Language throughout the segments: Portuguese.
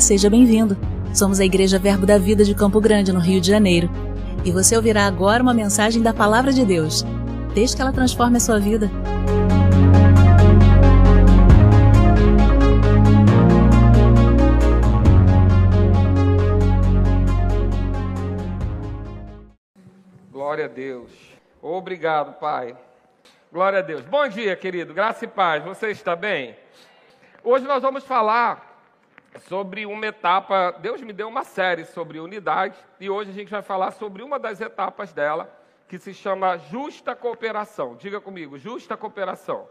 Seja bem-vindo. Somos a Igreja Verbo da Vida de Campo Grande, no Rio de Janeiro. E você ouvirá agora uma mensagem da Palavra de Deus. Desde que ela transforme a sua vida. Glória a Deus. Obrigado, Pai. Glória a Deus. Bom dia, querido. Graça e paz. Você está bem? Hoje nós vamos falar sobre uma etapa. Deus me deu uma série sobre unidade e hoje a gente vai falar sobre uma das etapas dela, que se chama justa cooperação. Diga comigo, justa cooperação.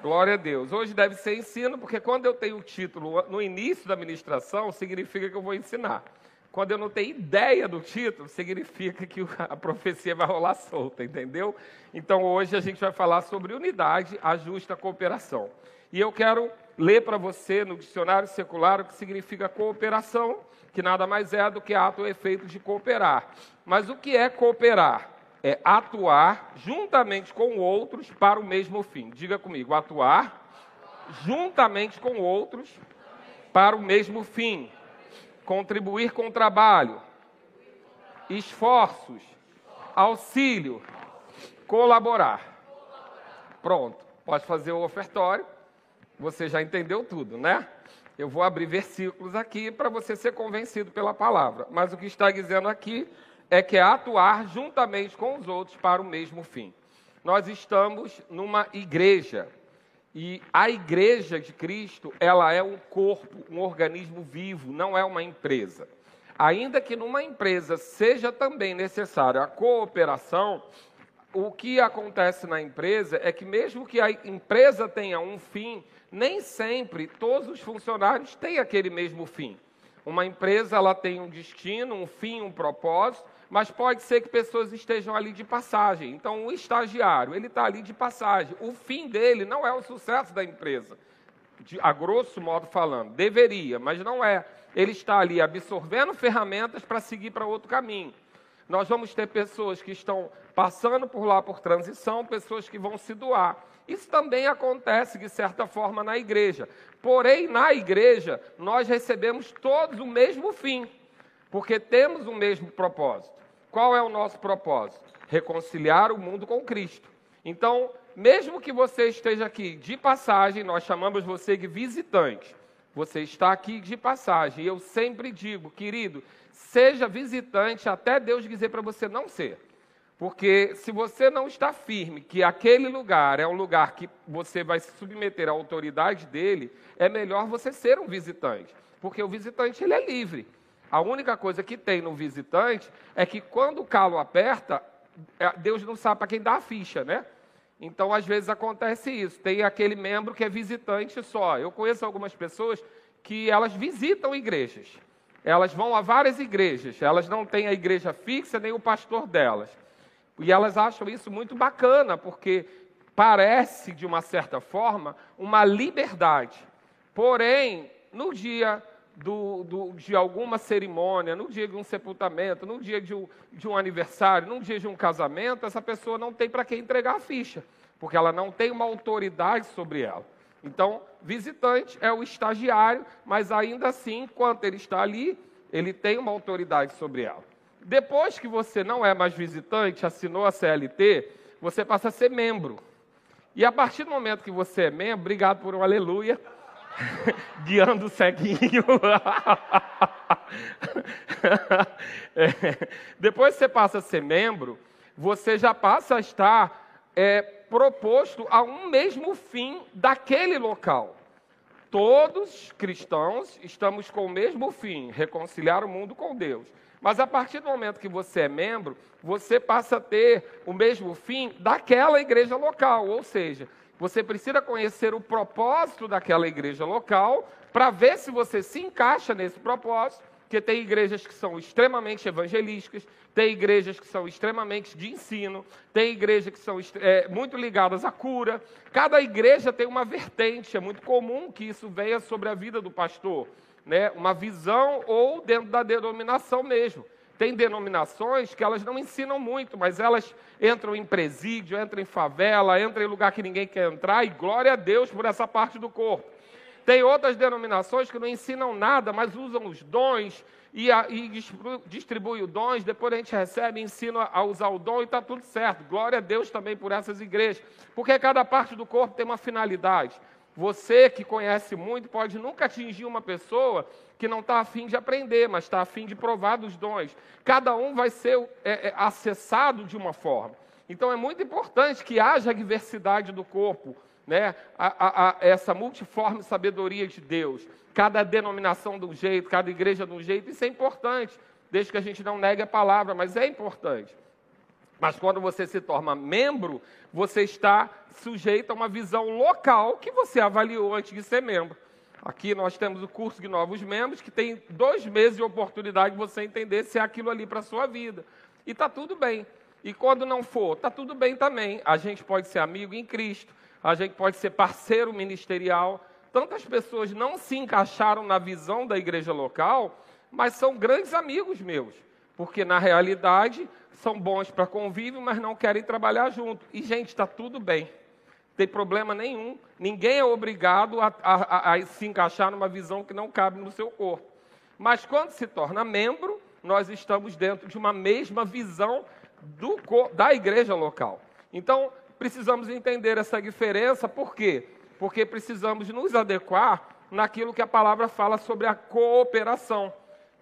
Glória a Deus. Hoje deve ser ensino, porque quando eu tenho o título no início da ministração, significa que eu vou ensinar. Quando eu não tenho ideia do título, significa que a profecia vai rolar solta, entendeu? Então hoje a gente vai falar sobre unidade, a justa cooperação. E eu quero ler para você no dicionário secular o que significa cooperação, que nada mais é do que ato ou efeito de cooperar. Mas o que é cooperar? É atuar juntamente com outros para o mesmo fim. Diga comigo, atuar juntamente com outros para o mesmo fim. Contribuir com trabalho, esforços, auxílio, colaborar. Pronto, pode fazer o ofertório você já entendeu tudo, né? Eu vou abrir versículos aqui para você ser convencido pela palavra. Mas o que está dizendo aqui é que é atuar juntamente com os outros para o mesmo fim. Nós estamos numa igreja e a igreja de Cristo, ela é um corpo, um organismo vivo, não é uma empresa. Ainda que numa empresa seja também necessária a cooperação, o que acontece na empresa é que mesmo que a empresa tenha um fim, nem sempre todos os funcionários têm aquele mesmo fim. Uma empresa ela tem um destino, um fim, um propósito, mas pode ser que pessoas estejam ali de passagem. Então, o estagiário, ele está ali de passagem. O fim dele não é o sucesso da empresa, de, a grosso modo falando. Deveria, mas não é. Ele está ali absorvendo ferramentas para seguir para outro caminho. Nós vamos ter pessoas que estão passando por lá por transição, pessoas que vão se doar. Isso também acontece, de certa forma, na igreja. Porém, na igreja, nós recebemos todos o mesmo fim, porque temos o mesmo propósito. Qual é o nosso propósito? Reconciliar o mundo com Cristo. Então, mesmo que você esteja aqui de passagem, nós chamamos você de visitante. Você está aqui de passagem. E eu sempre digo, querido, seja visitante até Deus dizer para você não ser. Porque se você não está firme que aquele lugar é um lugar que você vai se submeter à autoridade dele, é melhor você ser um visitante. Porque o visitante ele é livre. A única coisa que tem no visitante é que quando o calo aperta, é, Deus não sabe para quem dá a ficha, né? Então, às vezes acontece isso. Tem aquele membro que é visitante só. Eu conheço algumas pessoas que elas visitam igrejas. Elas vão a várias igrejas. Elas não têm a igreja fixa nem o pastor delas. E elas acham isso muito bacana, porque parece, de uma certa forma, uma liberdade. Porém, no dia do, do, de alguma cerimônia, no dia de um sepultamento, no dia de um, de um aniversário, no dia de um casamento, essa pessoa não tem para quem entregar a ficha, porque ela não tem uma autoridade sobre ela. Então, visitante é o estagiário, mas ainda assim, enquanto ele está ali, ele tem uma autoridade sobre ela. Depois que você não é mais visitante, assinou a CLT, você passa a ser membro. E a partir do momento que você é membro, obrigado por um aleluia, guiando o ceguinho. é, depois que você passa a ser membro, você já passa a estar é, proposto a um mesmo fim daquele local. Todos cristãos estamos com o mesmo fim, reconciliar o mundo com Deus. Mas a partir do momento que você é membro, você passa a ter o mesmo fim daquela igreja local, ou seja, você precisa conhecer o propósito daquela igreja local para ver se você se encaixa nesse propósito, porque tem igrejas que são extremamente evangelísticas, tem igrejas que são extremamente de ensino, tem igrejas que são é, muito ligadas à cura. Cada igreja tem uma vertente, é muito comum que isso venha sobre a vida do pastor né, uma visão ou dentro da denominação mesmo. Tem denominações que elas não ensinam muito, mas elas entram em presídio, entram em favela, entram em lugar que ninguém quer entrar, e glória a Deus por essa parte do corpo. Tem outras denominações que não ensinam nada, mas usam os dons e, a, e distribui os dons, depois a gente recebe, ensina a usar o dom e está tudo certo. Glória a Deus também por essas igrejas, porque cada parte do corpo tem uma finalidade. Você que conhece muito pode nunca atingir uma pessoa que não está afim de aprender, mas está afim de provar dos dons. Cada um vai ser é, é, acessado de uma forma. Então é muito importante que haja diversidade do corpo, né? A, a, a, essa multiforme sabedoria de Deus. Cada denominação de um jeito, cada igreja de um jeito, isso é importante, desde que a gente não negue a palavra, mas é importante. Mas quando você se torna membro, você está sujeito a uma visão local que você avaliou antes de ser membro. Aqui nós temos o curso de novos membros, que tem dois meses de oportunidade de você entender se é aquilo ali para a sua vida. E está tudo bem. E quando não for, está tudo bem também. A gente pode ser amigo em Cristo, a gente pode ser parceiro ministerial. Tantas pessoas não se encaixaram na visão da igreja local, mas são grandes amigos meus. Porque na realidade são bons para convívio, mas não querem trabalhar junto. E, gente, está tudo bem. Não tem problema nenhum. Ninguém é obrigado a, a, a, se encaixar numa visão que não cabe no seu corpo. Mas quando se torna membro, nós estamos dentro de uma mesma visão do, da igreja local. Então, precisamos entender essa diferença, por quê? Porque precisamos nos adequar naquilo que a palavra fala sobre a cooperação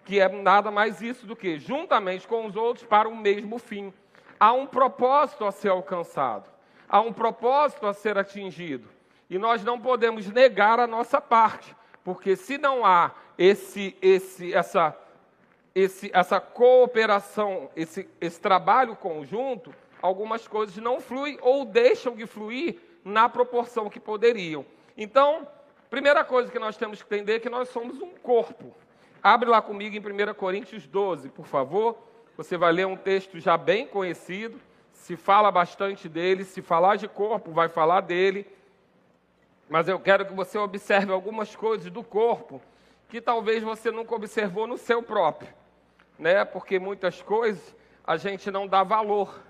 que é nada mais isso do que juntamente com os outros para o mesmo fim. Há um propósito a ser alcançado, há um propósito a ser atingido. E nós não podemos negar a nossa parte, porque se não há esse, esse, essa, esse, essa cooperação, esse, esse trabalho conjunto, algumas coisas não fluem ou deixam de fluir na proporção que poderiam. Então, primeira coisa que nós temos que entender é que nós somos um corpo. Abre lá comigo em 1 Coríntios 12, por favor. Você vai ler um texto já bem conhecido. Se fala bastante dele. Se falar de corpo, vai falar dele. Mas eu quero que você observe algumas coisas do corpo que talvez você nunca observou no seu próprio. Né? Porque muitas coisas a gente não dá valor.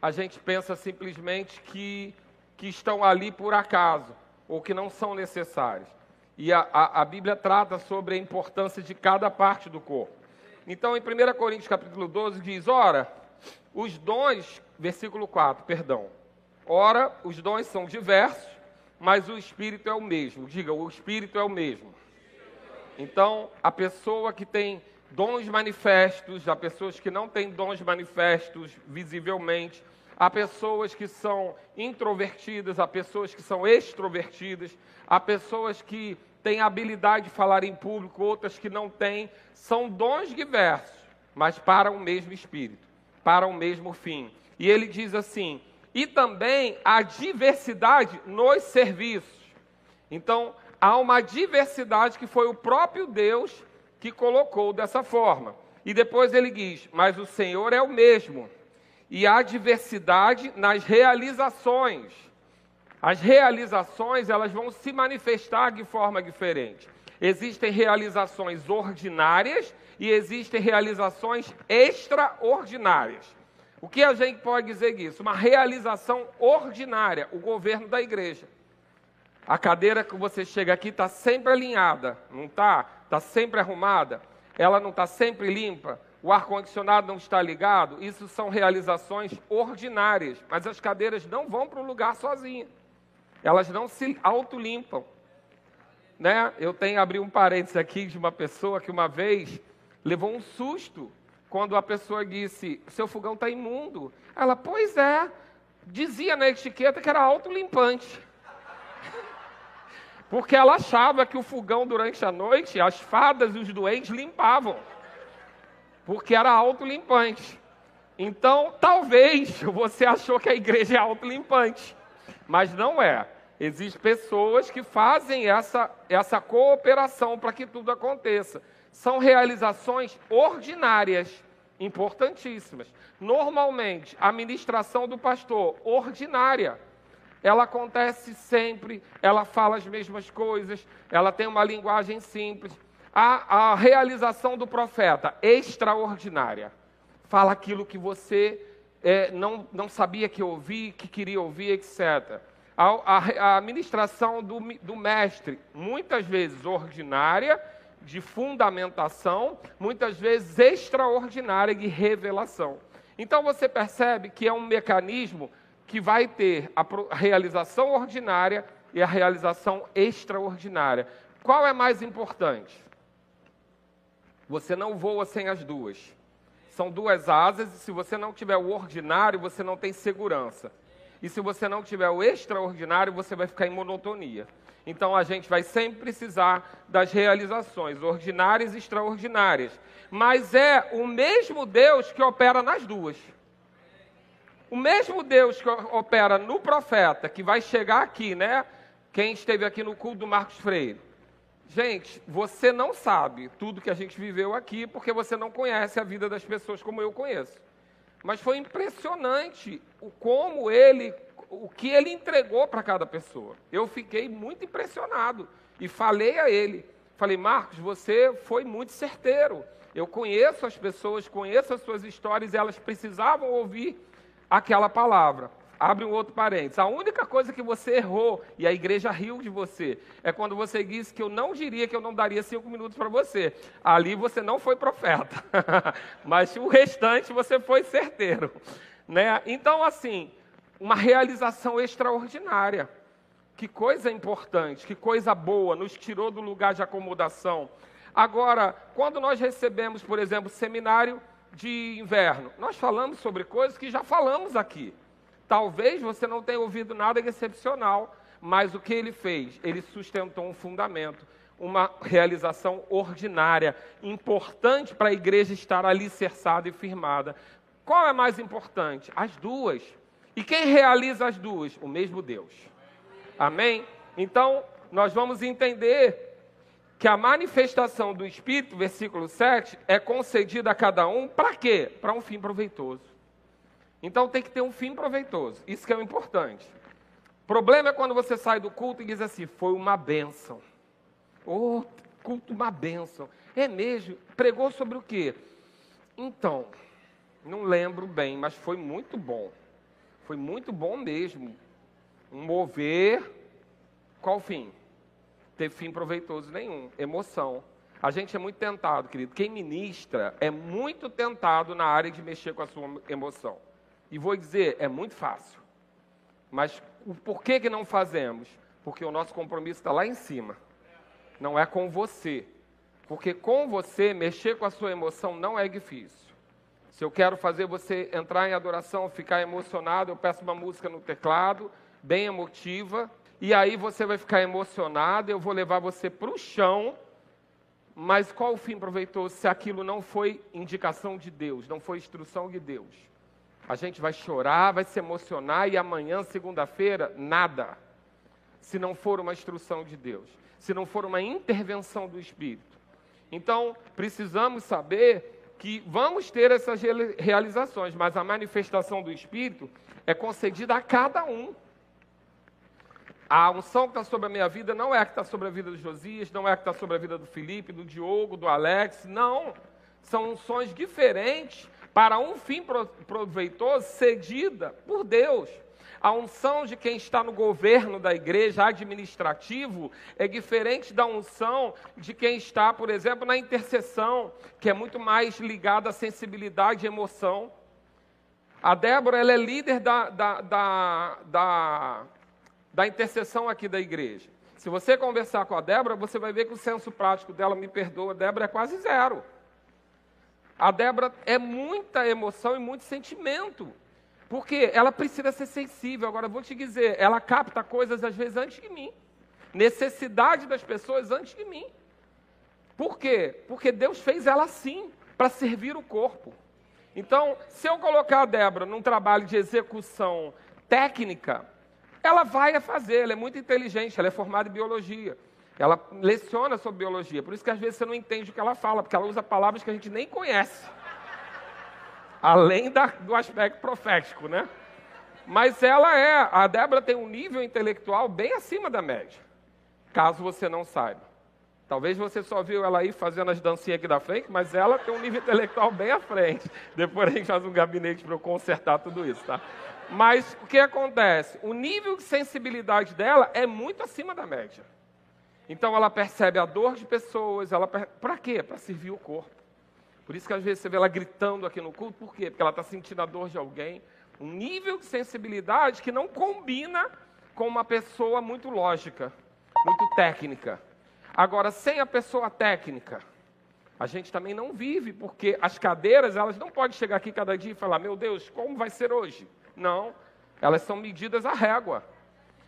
A gente pensa simplesmente que, que estão ali por acaso ou que não são necessárias. E a, a, a, Bíblia trata sobre a importância de cada parte do corpo. Então, em 1 Coríntios capítulo 12, diz, ora, os dons, versículo 4, perdão. Ora, os dons são diversos, mas o Espírito é o mesmo. Diga, o Espírito é o mesmo. Então, a pessoa que tem dons manifestos, há pessoas que não têm dons manifestos visivelmente, há pessoas que são introvertidas, há pessoas que são extrovertidas, há pessoas que têm habilidade de falar em público, outras que não têm. São dons diversos, mas para o mesmo Espírito, para o mesmo fim. E ele diz assim: e também a diversidade nos serviços. Então, há uma diversidade que foi o próprio Deus que colocou dessa forma. E depois ele diz: Mas o Senhor é o mesmo. E há diversidade nas realizações as realizações elas vão se manifestar de forma diferente. Existem realizações ordinárias e existem realizações extraordinárias. O que a gente pode dizer disso? Uma realização ordinária, o governo da igreja. A cadeira que você chega aqui está sempre alinhada, não está? Está sempre arrumada, ela não está sempre limpa, o ar-condicionado não está ligado. Isso são realizações ordinárias, mas as cadeiras não vão para o lugar sozinhas. Elas não se autolimpam. Né? Eu tenho abrir um parênteses aqui de uma pessoa que uma vez levou um susto quando a pessoa disse: seu fogão está imundo. Ela, pois é, dizia na etiqueta que era autolimpante. Porque ela achava que o fogão durante a noite, as fadas e os doentes limpavam. Porque era autolimpante. Então, talvez você achou que a igreja é autolimpante mas não é. Existem pessoas que fazem essa, essa cooperação para que tudo aconteça. São realizações ordinárias, importantíssimas. Normalmente, a ministração do pastor, ordinária, ela acontece sempre, ela fala as mesmas coisas, ela tem uma linguagem simples. A, a realização do profeta, extraordinária, fala aquilo que você é, não, não sabia que ouvir, que queria ouvir, etc. A, a, a administração do, do mestre, muitas vezes ordinária, de fundamentação, muitas vezes extraordinária de revelação. Então você percebe que é um mecanismo que vai ter a realização ordinária e a realização extraordinária. Qual é mais importante? Você não voa sem as duas. São duas asas e se você não tiver o ordinário, você não tem segurança. E se você não tiver o extraordinário, você vai ficar em monotonia. Então a gente vai sempre precisar das realizações ordinárias e extraordinárias. Mas é o mesmo Deus que opera nas duas. O mesmo Deus que opera no profeta, que vai chegar aqui, né? Quem esteve aqui no culto do Marcos Freire. Gente, você não sabe tudo que a gente viveu aqui porque você não conhece a vida das pessoas como eu conheço. Mas foi impressionante o como ele o que ele entregou para cada pessoa. Eu fiquei muito impressionado e falei a ele, falei, Marcos, você foi muito certeiro. Eu conheço as pessoas, conheço as suas histórias e elas precisavam ouvir aquela palavra. Abre um outro parênteses. A única coisa que você errou, e a igreja riu de você, é quando você disse que eu não diria que eu não daria cinco minutos para você. Ali você não foi profeta. Mas o restante você foi certeiro. Né? Então, assim, uma realização extraordinária. Que coisa importante, que coisa boa, nos tirou do lugar de acomodação. Agora, quando nós recebemos, por exemplo, seminário de inverno, nós falamos sobre coisas que já falamos aqui. Talvez você não tenha ouvido nada excepcional, mas o que ele fez? Ele sustentou um fundamento, uma realização ordinária, importante para a igreja estar alicerçada e firmada. Qual é mais importante? As duas. E quem realiza as duas? O mesmo Deus. Amém? Então, nós vamos entender que a manifestação do Espírito, versículo 7, é concedida a cada um para quê? Para um fim proveitoso. Então tem que ter um fim proveitoso. Isso que é o importante. Problema é quando você sai do culto e diz assim: foi uma bênção. Oh, culto, uma bênção. É mesmo? Pregou sobre o quê? Então, não lembro bem, mas foi muito bom. Foi muito bom mesmo. Um mover, qual fim? Teve fim proveitoso nenhum, emoção. A gente é muito tentado, querido. Quem ministra é muito tentado na área de mexer com a sua emoção. E vou dizer, é muito fácil. Mas por que, que não fazemos? Porque o nosso compromisso está lá em cima. Não é com você. Porque com você, mexer com a sua emoção não é difícil. Se eu quero fazer você entrar em adoração, ficar emocionado, eu peço uma música no teclado, bem emotiva, e aí você vai ficar emocionado, eu vou levar você para o chão. Mas qual o fim proveitoso se aquilo não foi indicação de Deus, não foi instrução de Deus? A gente vai chorar, vai se emocionar e amanhã, segunda-feira, nada. Se não for uma instrução de Deus, se não for uma intervenção do Espírito. Então, precisamos saber que vamos ter essas realizações, mas a manifestação do Espírito é concedida a cada um. A unção que está sobre a minha vida não é a que está sobre a vida do Josias, não é a que está sobre a vida do Felipe, do Diogo, do Alex, não. São unções diferentes para um fim proveitoso cedida por Deus. A unção de quem está no governo da igreja administrativo é diferente da unção de quem está, por exemplo, na intercessão, que é muito mais ligada à sensibilidade e emoção. A Débora ela é líder da, da, da, da, da intercessão aqui da igreja. Se você conversar com a Débora, você vai ver que o senso prático dela, me perdoa, Débora é quase zero. A Débora é muita emoção e muito sentimento. Porque ela precisa ser sensível. Agora, vou te dizer, ela capta coisas às vezes antes de mim. Necessidade das pessoas antes de mim. Por quê? Porque Deus fez ela assim, para servir o corpo. Então, se eu colocar a Débora num trabalho de execução técnica, ela vai fazer, ela é muito inteligente, ela é formada em biologia. Ela leciona sobre biologia, por isso que às vezes você não entende o que ela fala, porque ela usa palavras que a gente nem conhece além da, do aspecto profético, né? Mas ela é, a Débora tem um nível intelectual bem acima da média, caso você não saiba. Talvez você só viu ela aí fazendo as dancinhas aqui da frente, mas ela tem um nível intelectual bem à frente. Depois a gente faz um gabinete para eu consertar tudo isso, tá? Mas o que acontece? O nível de sensibilidade dela é muito acima da média. Então ela percebe a dor de pessoas, ela para quê? Para servir o corpo. Por isso que às vezes você vê ela gritando aqui no culto, por quê? Porque ela está sentindo a dor de alguém. Um nível de sensibilidade que não combina com uma pessoa muito lógica, muito técnica. Agora, sem a pessoa técnica, a gente também não vive, porque as cadeiras, elas não podem chegar aqui cada dia e falar, meu Deus, como vai ser hoje? Não, elas são medidas à régua.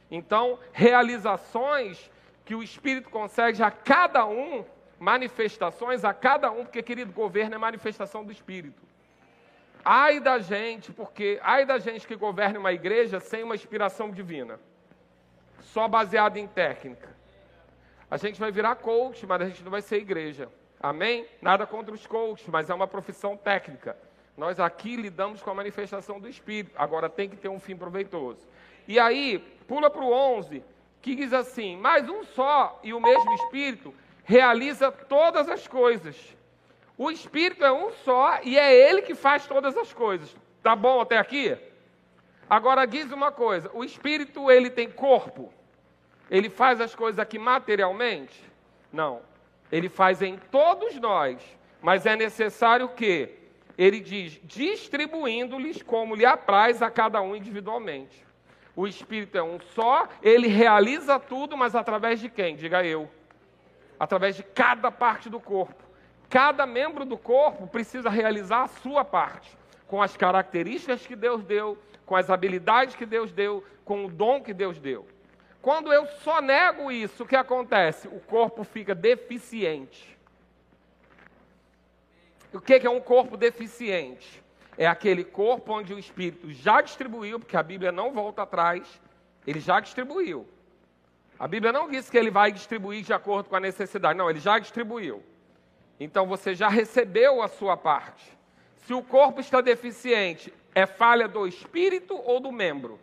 Então, realizações que o Espírito concede a cada um, manifestações a cada um, porque, querido, governo é manifestação do Espírito. Ai da gente, porque ai da gente que governe uma igreja sem uma inspiração divina, só baseada em técnica. A gente vai virar coach, mas a gente não vai ser igreja. Amém? Nada contra os coaches, mas é uma profissão técnica. Nós aqui lidamos com a manifestação do Espírito. Agora tem que ter um fim proveitoso. E aí, pula para o 11, que diz assim: Mas um só e o mesmo Espírito realiza todas as coisas. O Espírito é um só e é Ele que faz todas as coisas. Tá bom até aqui? Agora diz uma coisa: o Espírito ele tem corpo. Ele faz as coisas aqui materialmente? Não. Ele faz em todos nós, mas é necessário que ele diz, distribuindo-lhes como lhe apraz a cada um individualmente. O Espírito é um só, ele realiza tudo, mas através de quem? Diga eu. Através de cada parte do corpo. Cada membro do corpo precisa realizar a sua parte, com as características que Deus deu, com as habilidades que Deus deu, com o dom que Deus deu. Quando eu só nego isso, o que acontece? O corpo fica deficiente. O que é um corpo deficiente? É aquele corpo onde o Espírito já distribuiu, porque a Bíblia não volta atrás, ele já distribuiu. A Bíblia não diz que ele vai distribuir de acordo com a necessidade, não, ele já distribuiu. Então você já recebeu a sua parte. Se o corpo está deficiente, é falha do espírito ou do membro?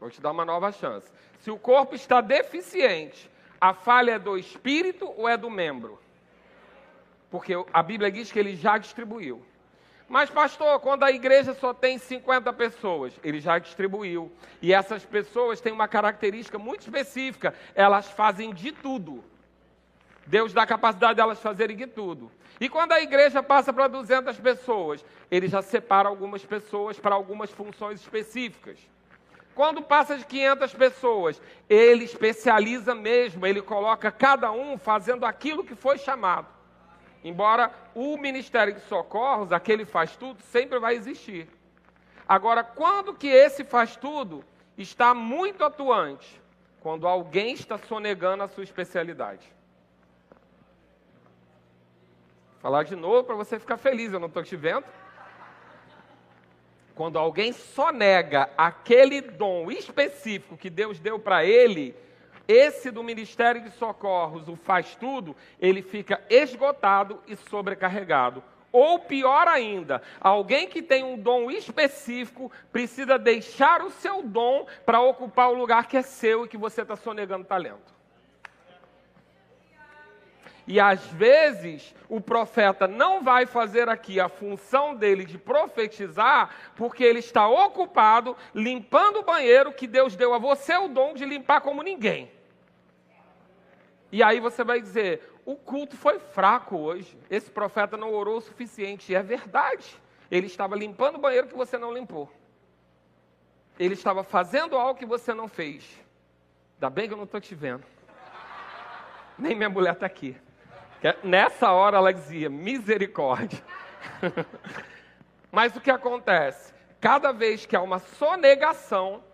Vou te dar uma nova chance. Se o corpo está deficiente, a falha é do espírito ou é do membro? Porque a Bíblia diz que ele já distribuiu. Mas, pastor, quando a igreja só tem 50 pessoas, ele já distribuiu. E essas pessoas têm uma característica muito específica: elas fazem de tudo. Deus dá a capacidade delas fazerem de tudo. E quando a igreja passa para 200 pessoas, ele já separa algumas pessoas para algumas funções específicas. Quando passa de 500 pessoas, ele especializa mesmo, ele coloca cada um fazendo aquilo que foi chamado. Embora o ministério de socorros, aquele faz tudo, sempre vai existir. Agora, quando que esse faz tudo está muito atuante? Quando alguém está sonegando a sua especialidade. Vou falar de novo para você ficar feliz, eu não estou te vendo. Quando alguém só nega aquele dom específico que Deus deu para ele, esse do Ministério de Socorros, o faz tudo, ele fica esgotado e sobrecarregado. Ou pior ainda, alguém que tem um dom específico precisa deixar o seu dom para ocupar o lugar que é seu e que você está sonegando talento. E às vezes o profeta não vai fazer aqui a função dele de profetizar, porque ele está ocupado limpando o banheiro que Deus deu a você o dom de limpar como ninguém. E aí você vai dizer: o culto foi fraco hoje, esse profeta não orou o suficiente. E é verdade, ele estava limpando o banheiro que você não limpou. Ele estava fazendo algo que você não fez. Ainda bem que eu não estou te vendo. Nem minha mulher está aqui. Nessa hora ela dizia: misericórdia. Mas o que acontece? Cada vez que há uma sonegação,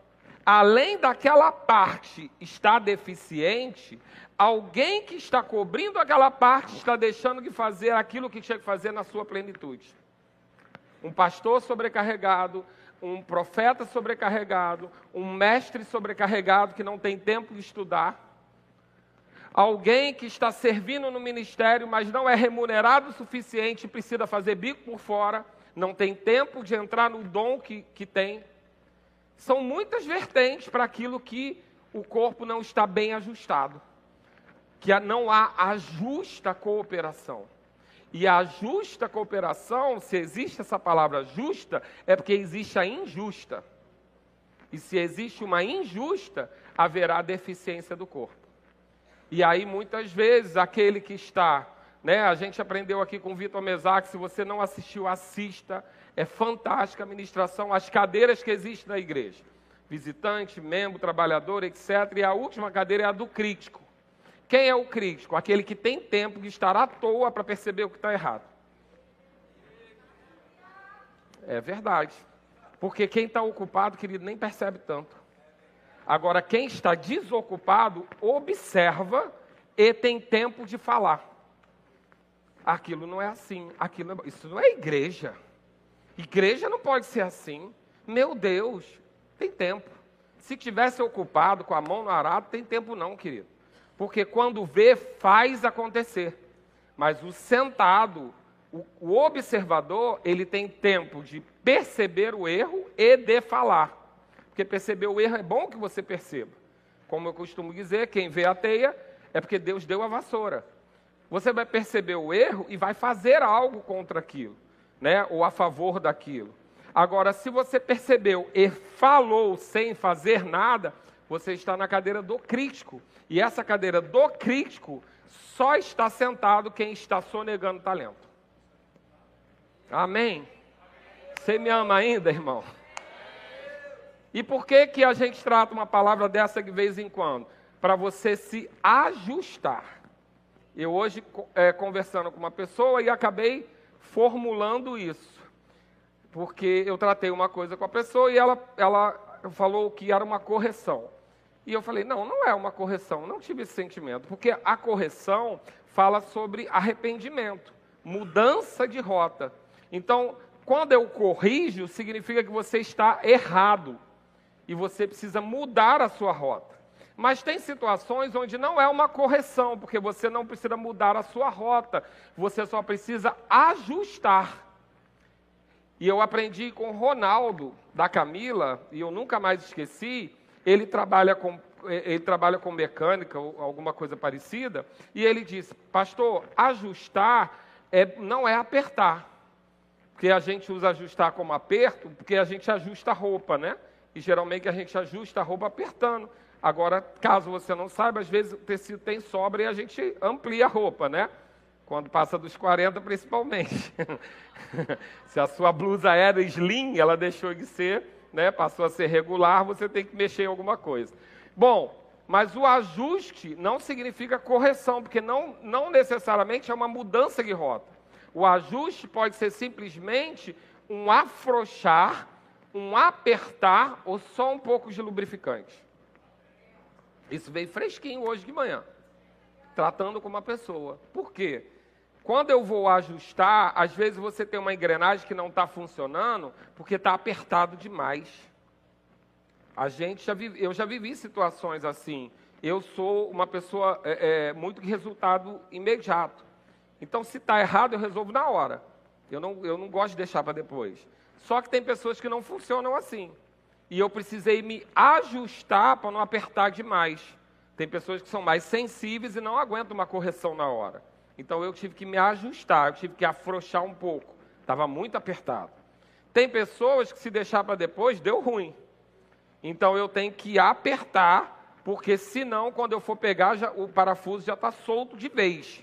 além daquela parte estar deficiente, alguém que está cobrindo aquela parte está deixando de fazer aquilo que tinha que fazer na sua plenitude. Um pastor sobrecarregado, um profeta sobrecarregado, um mestre sobrecarregado que não tem tempo de estudar Alguém que está servindo no ministério, mas não é remunerado o suficiente, precisa fazer bico por fora, não tem tempo de entrar no dom que, que tem. São muitas vertentes para aquilo que o corpo não está bem ajustado. Que não há a justa cooperação. E a justa cooperação, se existe essa palavra justa, é porque existe a injusta. E se existe uma injusta, haverá deficiência do corpo. E aí, muitas vezes, aquele que está, né, a gente aprendeu aqui com o Vitor Mesac, se você não assistiu, assista. É fantástica a ministração, as cadeiras que existem na igreja. Visitante, membro, trabalhador, etc. E a última cadeira é a do crítico. Quem é o crítico? Aquele que tem tempo de estar à toa para perceber o que está errado. É verdade. Porque quem está ocupado, querido, nem percebe tanto. Agora, quem está desocupado, observa e tem tempo de falar. Aquilo não é assim. Aquilo, isso não é igreja. Igreja não pode ser assim. Meu Deus, tem tempo. Se tivesse ocupado com a mão no arado, tem tempo não, querido porque quando vê, faz acontecer. Mas o sentado, o, o observador, ele tem tempo de perceber o erro e de falar. Porque perceber o erro é bom que você perceba. Como eu costumo dizer, quem vê a teia é porque Deus deu a vassoura. Você vai perceber o erro e vai fazer algo contra aquilo, né? ou a favor daquilo. Agora, se você percebeu e falou sem fazer nada, você está na cadeira do crítico. E essa cadeira do crítico só está sentado quem está sonegando talento. Amém? Você me ama ainda, irmão? E por que, que a gente trata uma palavra dessa de vez em quando? Para você se ajustar. Eu hoje, é, conversando com uma pessoa, e acabei formulando isso. Porque eu tratei uma coisa com a pessoa e ela, ela falou que era uma correção. E eu falei: não, não é uma correção, não tive esse sentimento, porque a correção fala sobre arrependimento, mudança de rota. Então, quando eu corrijo, significa que você está errado e você precisa mudar a sua rota. Mas tem situações onde não é uma correção, porque você não precisa mudar a sua rota, você só precisa ajustar. E eu aprendi com Ronaldo, da Camila, e eu nunca mais esqueci, ele trabalha com, ele trabalha com mecânica ou alguma coisa parecida, e ele diz, pastor, ajustar é, não é apertar. Porque a gente usa ajustar como aperto, porque a gente ajusta a roupa, né? E geralmente a gente ajusta a roupa apertando. Agora, caso você não saiba, às vezes o tecido tem sobra e a gente amplia a roupa, né? Quando passa dos 40, principalmente. Se a sua blusa era slim, ela deixou de ser né, passou a ser regular, você tem que mexer em alguma coisa. Bom, mas o ajuste não significa correção, porque não, não necessariamente é uma mudança de rota. O ajuste pode ser simplesmente um afrouxar, um apertar ou só um pouco de lubrificante. Isso veio fresquinho hoje de manhã, tratando com uma pessoa. Por quê? Quando eu vou ajustar, às vezes você tem uma engrenagem que não está funcionando porque está apertado demais. A gente já vive, eu já vivi situações assim. Eu sou uma pessoa é, é, muito de resultado imediato. Então, se está errado, eu resolvo na hora. Eu não, eu não gosto de deixar para depois. Só que tem pessoas que não funcionam assim. E eu precisei me ajustar para não apertar demais. Tem pessoas que são mais sensíveis e não aguentam uma correção na hora. Então eu tive que me ajustar, eu tive que afrouxar um pouco. Estava muito apertado. Tem pessoas que se deixar para depois, deu ruim. Então eu tenho que apertar, porque senão, quando eu for pegar, já, o parafuso já está solto de vez.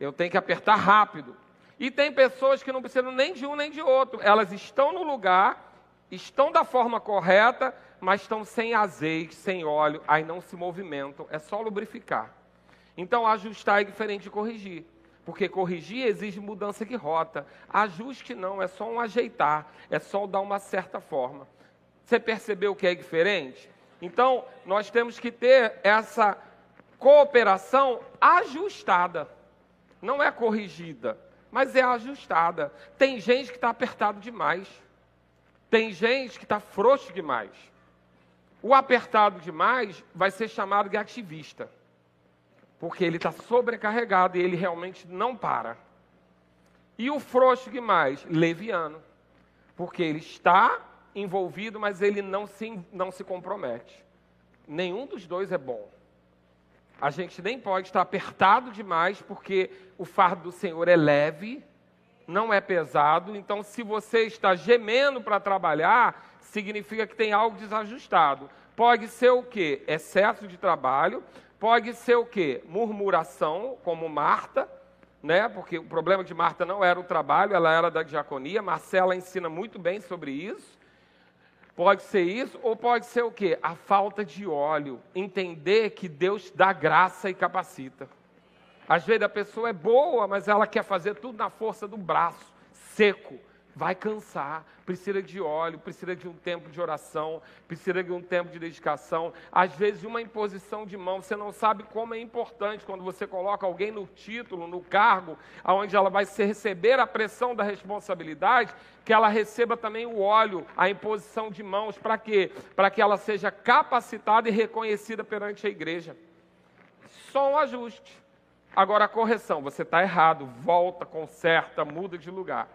Eu tenho que apertar rápido. E tem pessoas que não precisam nem de um nem de outro. Elas estão no lugar, estão da forma correta, mas estão sem azeite, sem óleo, aí não se movimentam. É só lubrificar. Então, ajustar é diferente de corrigir. Porque corrigir exige mudança de rota. Ajuste não, é só um ajeitar, é só dar uma certa forma. Você percebeu que é diferente? Então, nós temos que ter essa cooperação ajustada. Não é corrigida, mas é ajustada. Tem gente que está apertado demais. Tem gente que está frouxo demais. O apertado demais vai ser chamado de ativista porque ele está sobrecarregado e ele realmente não para. E o frouxo que mais? Leviano, porque ele está envolvido, mas ele não se, não se compromete. Nenhum dos dois é bom. A gente nem pode estar apertado demais, porque o fardo do Senhor é leve, não é pesado. Então, se você está gemendo para trabalhar, significa que tem algo desajustado. Pode ser o quê? Excesso de trabalho. Pode ser o quê? Murmuração, como Marta, né? Porque o problema de Marta não era o trabalho, ela era da diaconia. Marcela ensina muito bem sobre isso. Pode ser isso, ou pode ser o quê? A falta de óleo. Entender que Deus dá graça e capacita. Às vezes a pessoa é boa, mas ela quer fazer tudo na força do braço, seco vai cansar, precisa de óleo, precisa de um tempo de oração, precisa de um tempo de dedicação, às vezes uma imposição de mão, você não sabe como é importante quando você coloca alguém no título, no cargo, aonde ela vai receber a pressão da responsabilidade, que ela receba também o óleo, a imposição de mãos, para quê? Para que ela seja capacitada e reconhecida perante a igreja. Só um ajuste. Agora a correção, você está errado, volta, conserta, muda de lugar.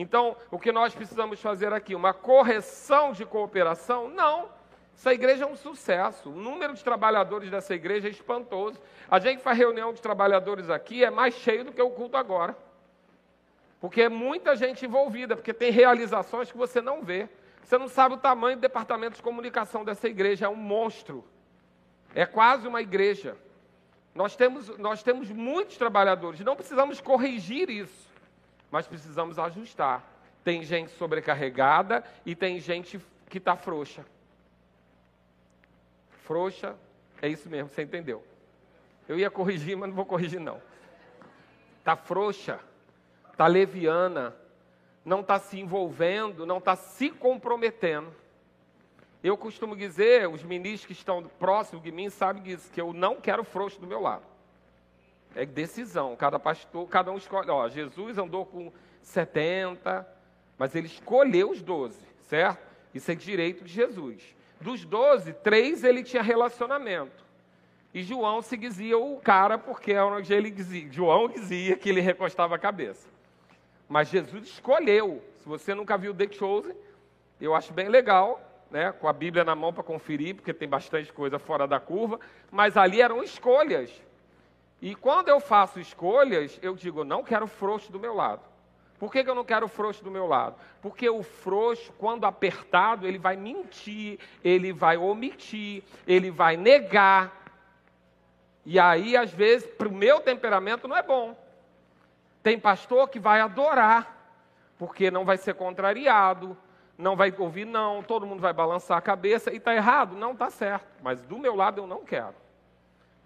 Então, o que nós precisamos fazer aqui? Uma correção de cooperação? Não. Essa igreja é um sucesso. O número de trabalhadores dessa igreja é espantoso. A gente faz reunião de trabalhadores aqui, é mais cheio do que o culto agora. Porque é muita gente envolvida, porque tem realizações que você não vê. Você não sabe o tamanho do departamento de comunicação dessa igreja, é um monstro. É quase uma igreja. Nós temos, nós temos muitos trabalhadores, não precisamos corrigir isso mas precisamos ajustar. Tem gente sobrecarregada e tem gente que está frouxa. Frouxa, é isso mesmo, você entendeu. Eu ia corrigir, mas não vou corrigir não. Está frouxa, está leviana, não está se envolvendo, não está se comprometendo. Eu costumo dizer, os ministros que estão próximos de mim sabem disso, que eu não quero frouxo do meu lado. É decisão. Cada pastor, cada um escolhe. Ó, Jesus andou com 70, mas ele escolheu os 12, certo? Isso é direito de Jesus. Dos 12, três ele tinha relacionamento. E João se dizia o cara, porque é onde ele dizia. João dizia que ele recostava a cabeça. Mas Jesus escolheu. Se você nunca viu The Chosen, eu acho bem legal, né? com a Bíblia na mão para conferir, porque tem bastante coisa fora da curva. Mas ali eram escolhas. E quando eu faço escolhas, eu digo, não quero frouxo do meu lado. Por que, que eu não quero frouxo do meu lado? Porque o frouxo, quando apertado, ele vai mentir, ele vai omitir, ele vai negar. E aí, às vezes, para o meu temperamento não é bom. Tem pastor que vai adorar, porque não vai ser contrariado, não vai ouvir não, todo mundo vai balançar a cabeça, e está errado? Não está certo. Mas do meu lado eu não quero.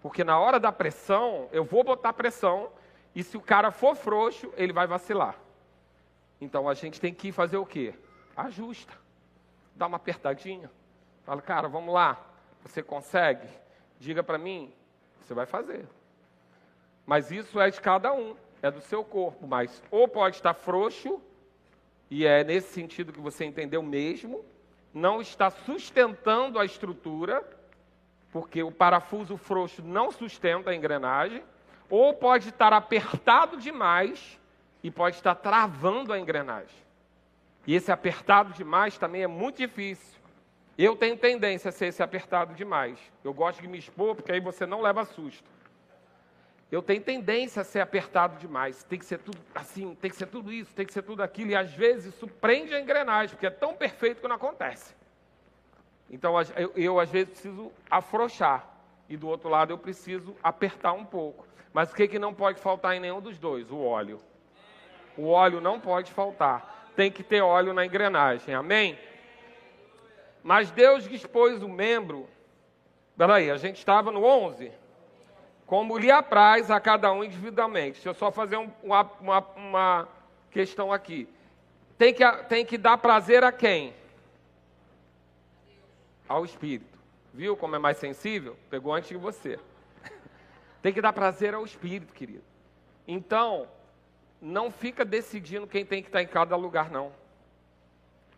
Porque na hora da pressão, eu vou botar pressão, e se o cara for frouxo, ele vai vacilar. Então a gente tem que fazer o quê? Ajusta. Dá uma apertadinha. Fala, cara, vamos lá. Você consegue? Diga para mim. Você vai fazer. Mas isso é de cada um, é do seu corpo. Mas ou pode estar frouxo, e é nesse sentido que você entendeu mesmo, não está sustentando a estrutura, porque o parafuso frouxo não sustenta a engrenagem, ou pode estar apertado demais e pode estar travando a engrenagem. E esse apertado demais também é muito difícil. Eu tenho tendência a ser esse apertado demais. Eu gosto de me expor, porque aí você não leva susto. Eu tenho tendência a ser apertaado demais. Tem que ser tudo assim, tem que ser tudo isso, tem que ser tudo aquilo. E às vezes isso prende a engrenagem, porque é tão perfeito que não acontece. Então eu, eu, às vezes preciso afrouxar e do outro lado eu preciso apertar um pouco. Mas o que, que não pode faltar em nenhum dos dois? O óleo. O óleo não pode faltar. Tem que ter óleo na engrenagem. Amém? Mas Deus dispôs o membro. Peraí, a gente estava no 11. Como lhe apraz a cada um individualmente. Deixa eu só fazer um, uma, uma, uma questão aqui. Tem que, tem que dar prazer a quem? Ao espírito. Viu como é mais sensível? Pegou antes de você. tem que dar prazer ao espírito, querido. Então, não fica decidindo quem tem que estar em cada lugar, não.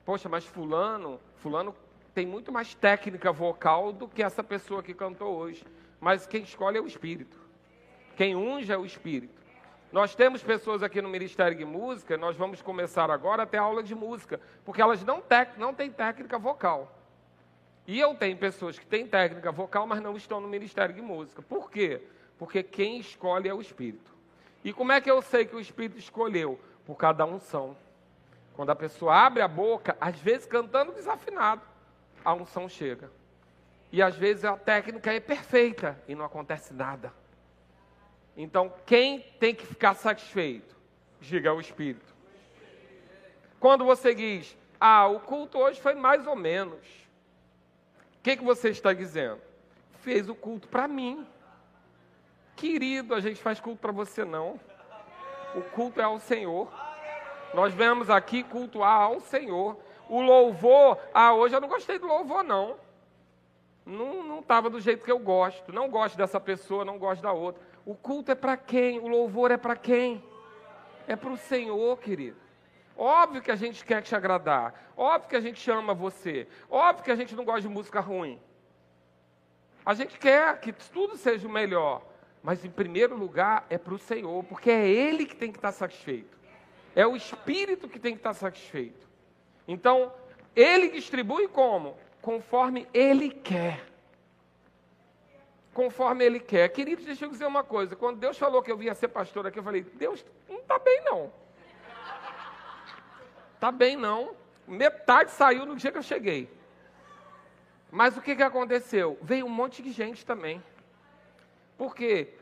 Poxa, mas fulano, fulano tem muito mais técnica vocal do que essa pessoa que cantou hoje. Mas quem escolhe é o espírito. Quem unge é o espírito. Nós temos pessoas aqui no Ministério de Música, nós vamos começar agora a ter aula de música, porque elas não, tec, não têm técnica vocal. E eu tenho pessoas que têm técnica vocal, mas não estão no ministério de música. Por quê? Porque quem escolhe é o Espírito. E como é que eu sei que o Espírito escolheu? Por cada unção. Quando a pessoa abre a boca, às vezes cantando desafinado, a unção chega. E às vezes a técnica é perfeita e não acontece nada. Então, quem tem que ficar satisfeito? Diga o Espírito. Quando você diz, ah, o culto hoje foi mais ou menos. Que, que você está dizendo? Fez o culto para mim. Querido, a gente faz culto para você não. O culto é ao Senhor. Nós vemos aqui cultuar ao Senhor. O louvor, ah, hoje eu não gostei do louvor, não. Não estava do jeito que eu gosto. Não gosto dessa pessoa, não gosto da outra. O culto é para quem? O louvor é para quem? É para o Senhor, querido. Óbvio que a gente quer te agradar. Óbvio que a gente ama você. Óbvio que a gente não gosta de música ruim. A gente quer que tudo seja o melhor. Mas em primeiro lugar é para o Senhor, porque é Ele que tem que estar satisfeito. É o Espírito que tem que estar satisfeito. Então, Ele distribui como? Conforme Ele quer. Conforme Ele quer. Queridos, deixa eu dizer uma coisa. Quando Deus falou que eu vinha ser pastor aqui, eu falei, Deus não está bem não. Está bem não. Metade saiu no dia que eu cheguei. Mas o que, que aconteceu? Veio um monte de gente também. Porque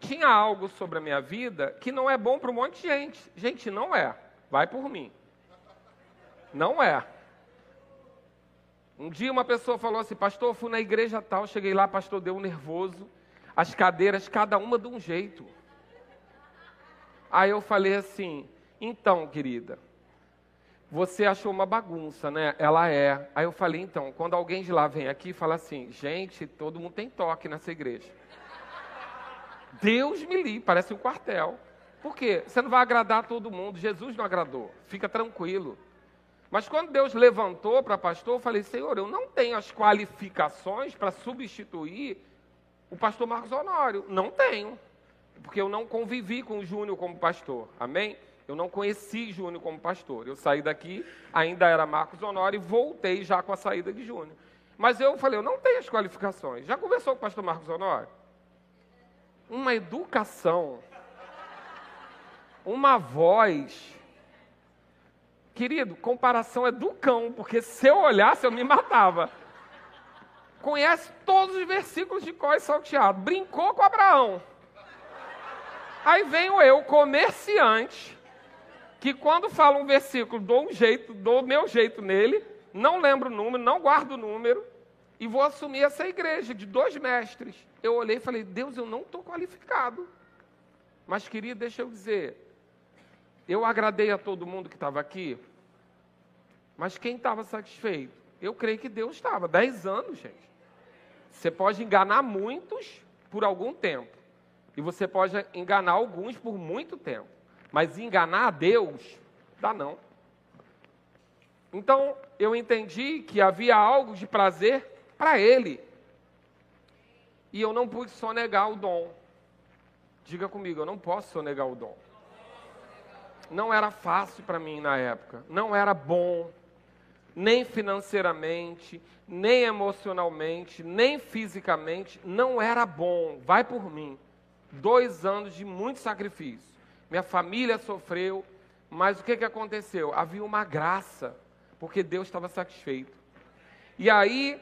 tinha algo sobre a minha vida que não é bom para um monte de gente. Gente, não é. Vai por mim. Não é. Um dia uma pessoa falou assim, pastor, fui na igreja tal, cheguei lá, pastor deu um nervoso, as cadeiras, cada uma de um jeito. Aí eu falei assim, então, querida, você achou uma bagunça, né? Ela é. Aí eu falei, então, quando alguém de lá vem aqui fala assim, gente, todo mundo tem toque nessa igreja. Deus me livre, parece um quartel. Por quê? Você não vai agradar todo mundo. Jesus não agradou. Fica tranquilo. Mas quando Deus levantou para pastor, eu falei, Senhor, eu não tenho as qualificações para substituir o pastor Marcos Honório. Não tenho. Porque eu não convivi com o Júnior como pastor. Amém? Eu não conheci Júnior como pastor. Eu saí daqui, ainda era Marcos Honório, e voltei já com a saída de Júnior. Mas eu falei, eu não tenho as qualificações. Já conversou com o pastor Marcos Honório? uma educação, uma voz. Querido, comparação é do cão, porque se eu olhasse eu me matava. Conhece todos os versículos de Có e Salteado, brincou com Abraão. Aí venho eu, comerciante, que quando fala um versículo, dou um jeito, dou meu jeito nele, não lembro o número, não guardo o número, e vou assumir essa igreja de dois mestres. Eu olhei e falei, Deus, eu não estou qualificado. Mas, querido, deixa eu dizer, eu agradei a todo mundo que estava aqui, mas quem estava satisfeito? Eu creio que Deus estava. Dez anos, gente. Você pode enganar muitos por algum tempo. E você pode enganar alguns por muito tempo. Mas enganar a Deus, dá não. Então, eu entendi que havia algo de prazer para ele. E eu não pude sonegar o dom. Diga comigo, eu não posso sonegar o dom. Não era fácil para mim na época, não era bom, nem financeiramente, nem emocionalmente, nem fisicamente, não era bom. Vai por mim. Dois anos de muito sacrifício. Minha família sofreu, mas o que, que aconteceu? Havia uma graça, porque Deus estava satisfeito. E aí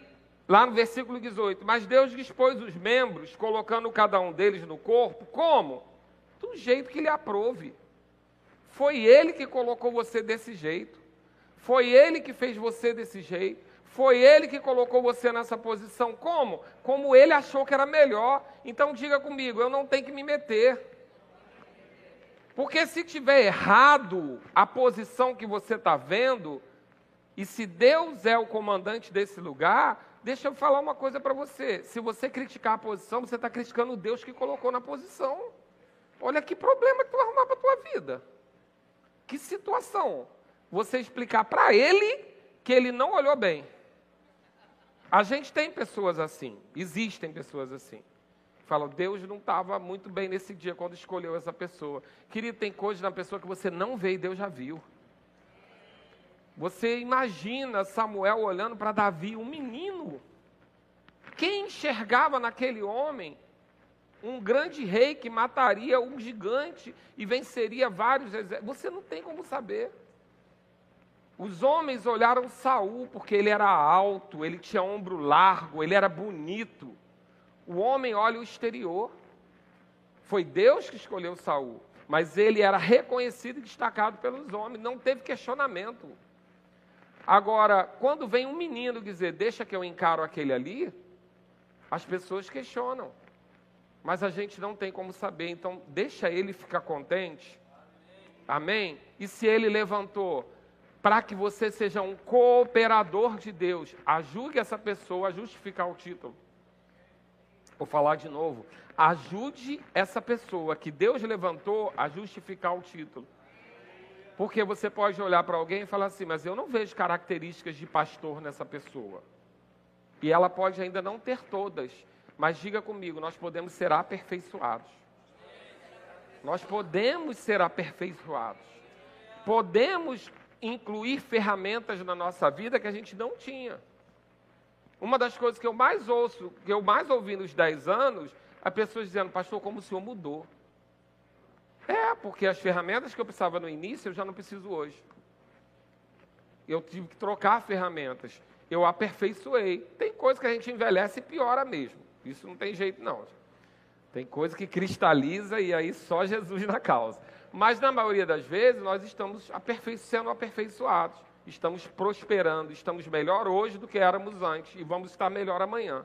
Lá no versículo 18: Mas Deus dispôs os membros, colocando cada um deles no corpo, como? Do jeito que lhe aprove. Foi Ele que colocou você desse jeito. Foi Ele que fez você desse jeito. Foi Ele que colocou você nessa posição. Como? Como Ele achou que era melhor. Então diga comigo: eu não tenho que me meter. Porque se tiver errado a posição que você está vendo, e se Deus é o comandante desse lugar, Deixa eu falar uma coisa para você. Se você criticar a posição, você está criticando o Deus que colocou na posição. Olha que problema que tu vai arrumar para a tua vida. Que situação. Você explicar para ele que ele não olhou bem. A gente tem pessoas assim. Existem pessoas assim. Falam, Deus não estava muito bem nesse dia quando escolheu essa pessoa. Querido, tem coisas na pessoa que você não vê e Deus já viu. Você imagina Samuel olhando para Davi, um menino. Quem enxergava naquele homem um grande rei que mataria um gigante e venceria vários exércitos? Você não tem como saber. Os homens olharam Saul porque ele era alto, ele tinha ombro largo, ele era bonito. O homem olha o exterior. Foi Deus que escolheu Saul, mas ele era reconhecido e destacado pelos homens, não teve questionamento. Agora, quando vem um menino dizer, deixa que eu encaro aquele ali, as pessoas questionam. Mas a gente não tem como saber, então deixa ele ficar contente. Amém? E se ele levantou para que você seja um cooperador de Deus, ajude essa pessoa a justificar o título. Vou falar de novo. Ajude essa pessoa que Deus levantou a justificar o título. Porque você pode olhar para alguém e falar assim, mas eu não vejo características de pastor nessa pessoa. E ela pode ainda não ter todas, mas diga comigo, nós podemos ser aperfeiçoados. Nós podemos ser aperfeiçoados. Podemos incluir ferramentas na nossa vida que a gente não tinha. Uma das coisas que eu mais ouço, que eu mais ouvi nos 10 anos, a pessoas dizendo, pastor, como o senhor mudou. É, porque as ferramentas que eu precisava no início, eu já não preciso hoje. Eu tive que trocar ferramentas. Eu aperfeiçoei. Tem coisa que a gente envelhece e piora mesmo. Isso não tem jeito, não. Tem coisa que cristaliza e aí só Jesus na causa. Mas na maioria das vezes nós estamos sendo aperfeiçoados. Estamos prosperando, estamos melhor hoje do que éramos antes e vamos estar melhor amanhã.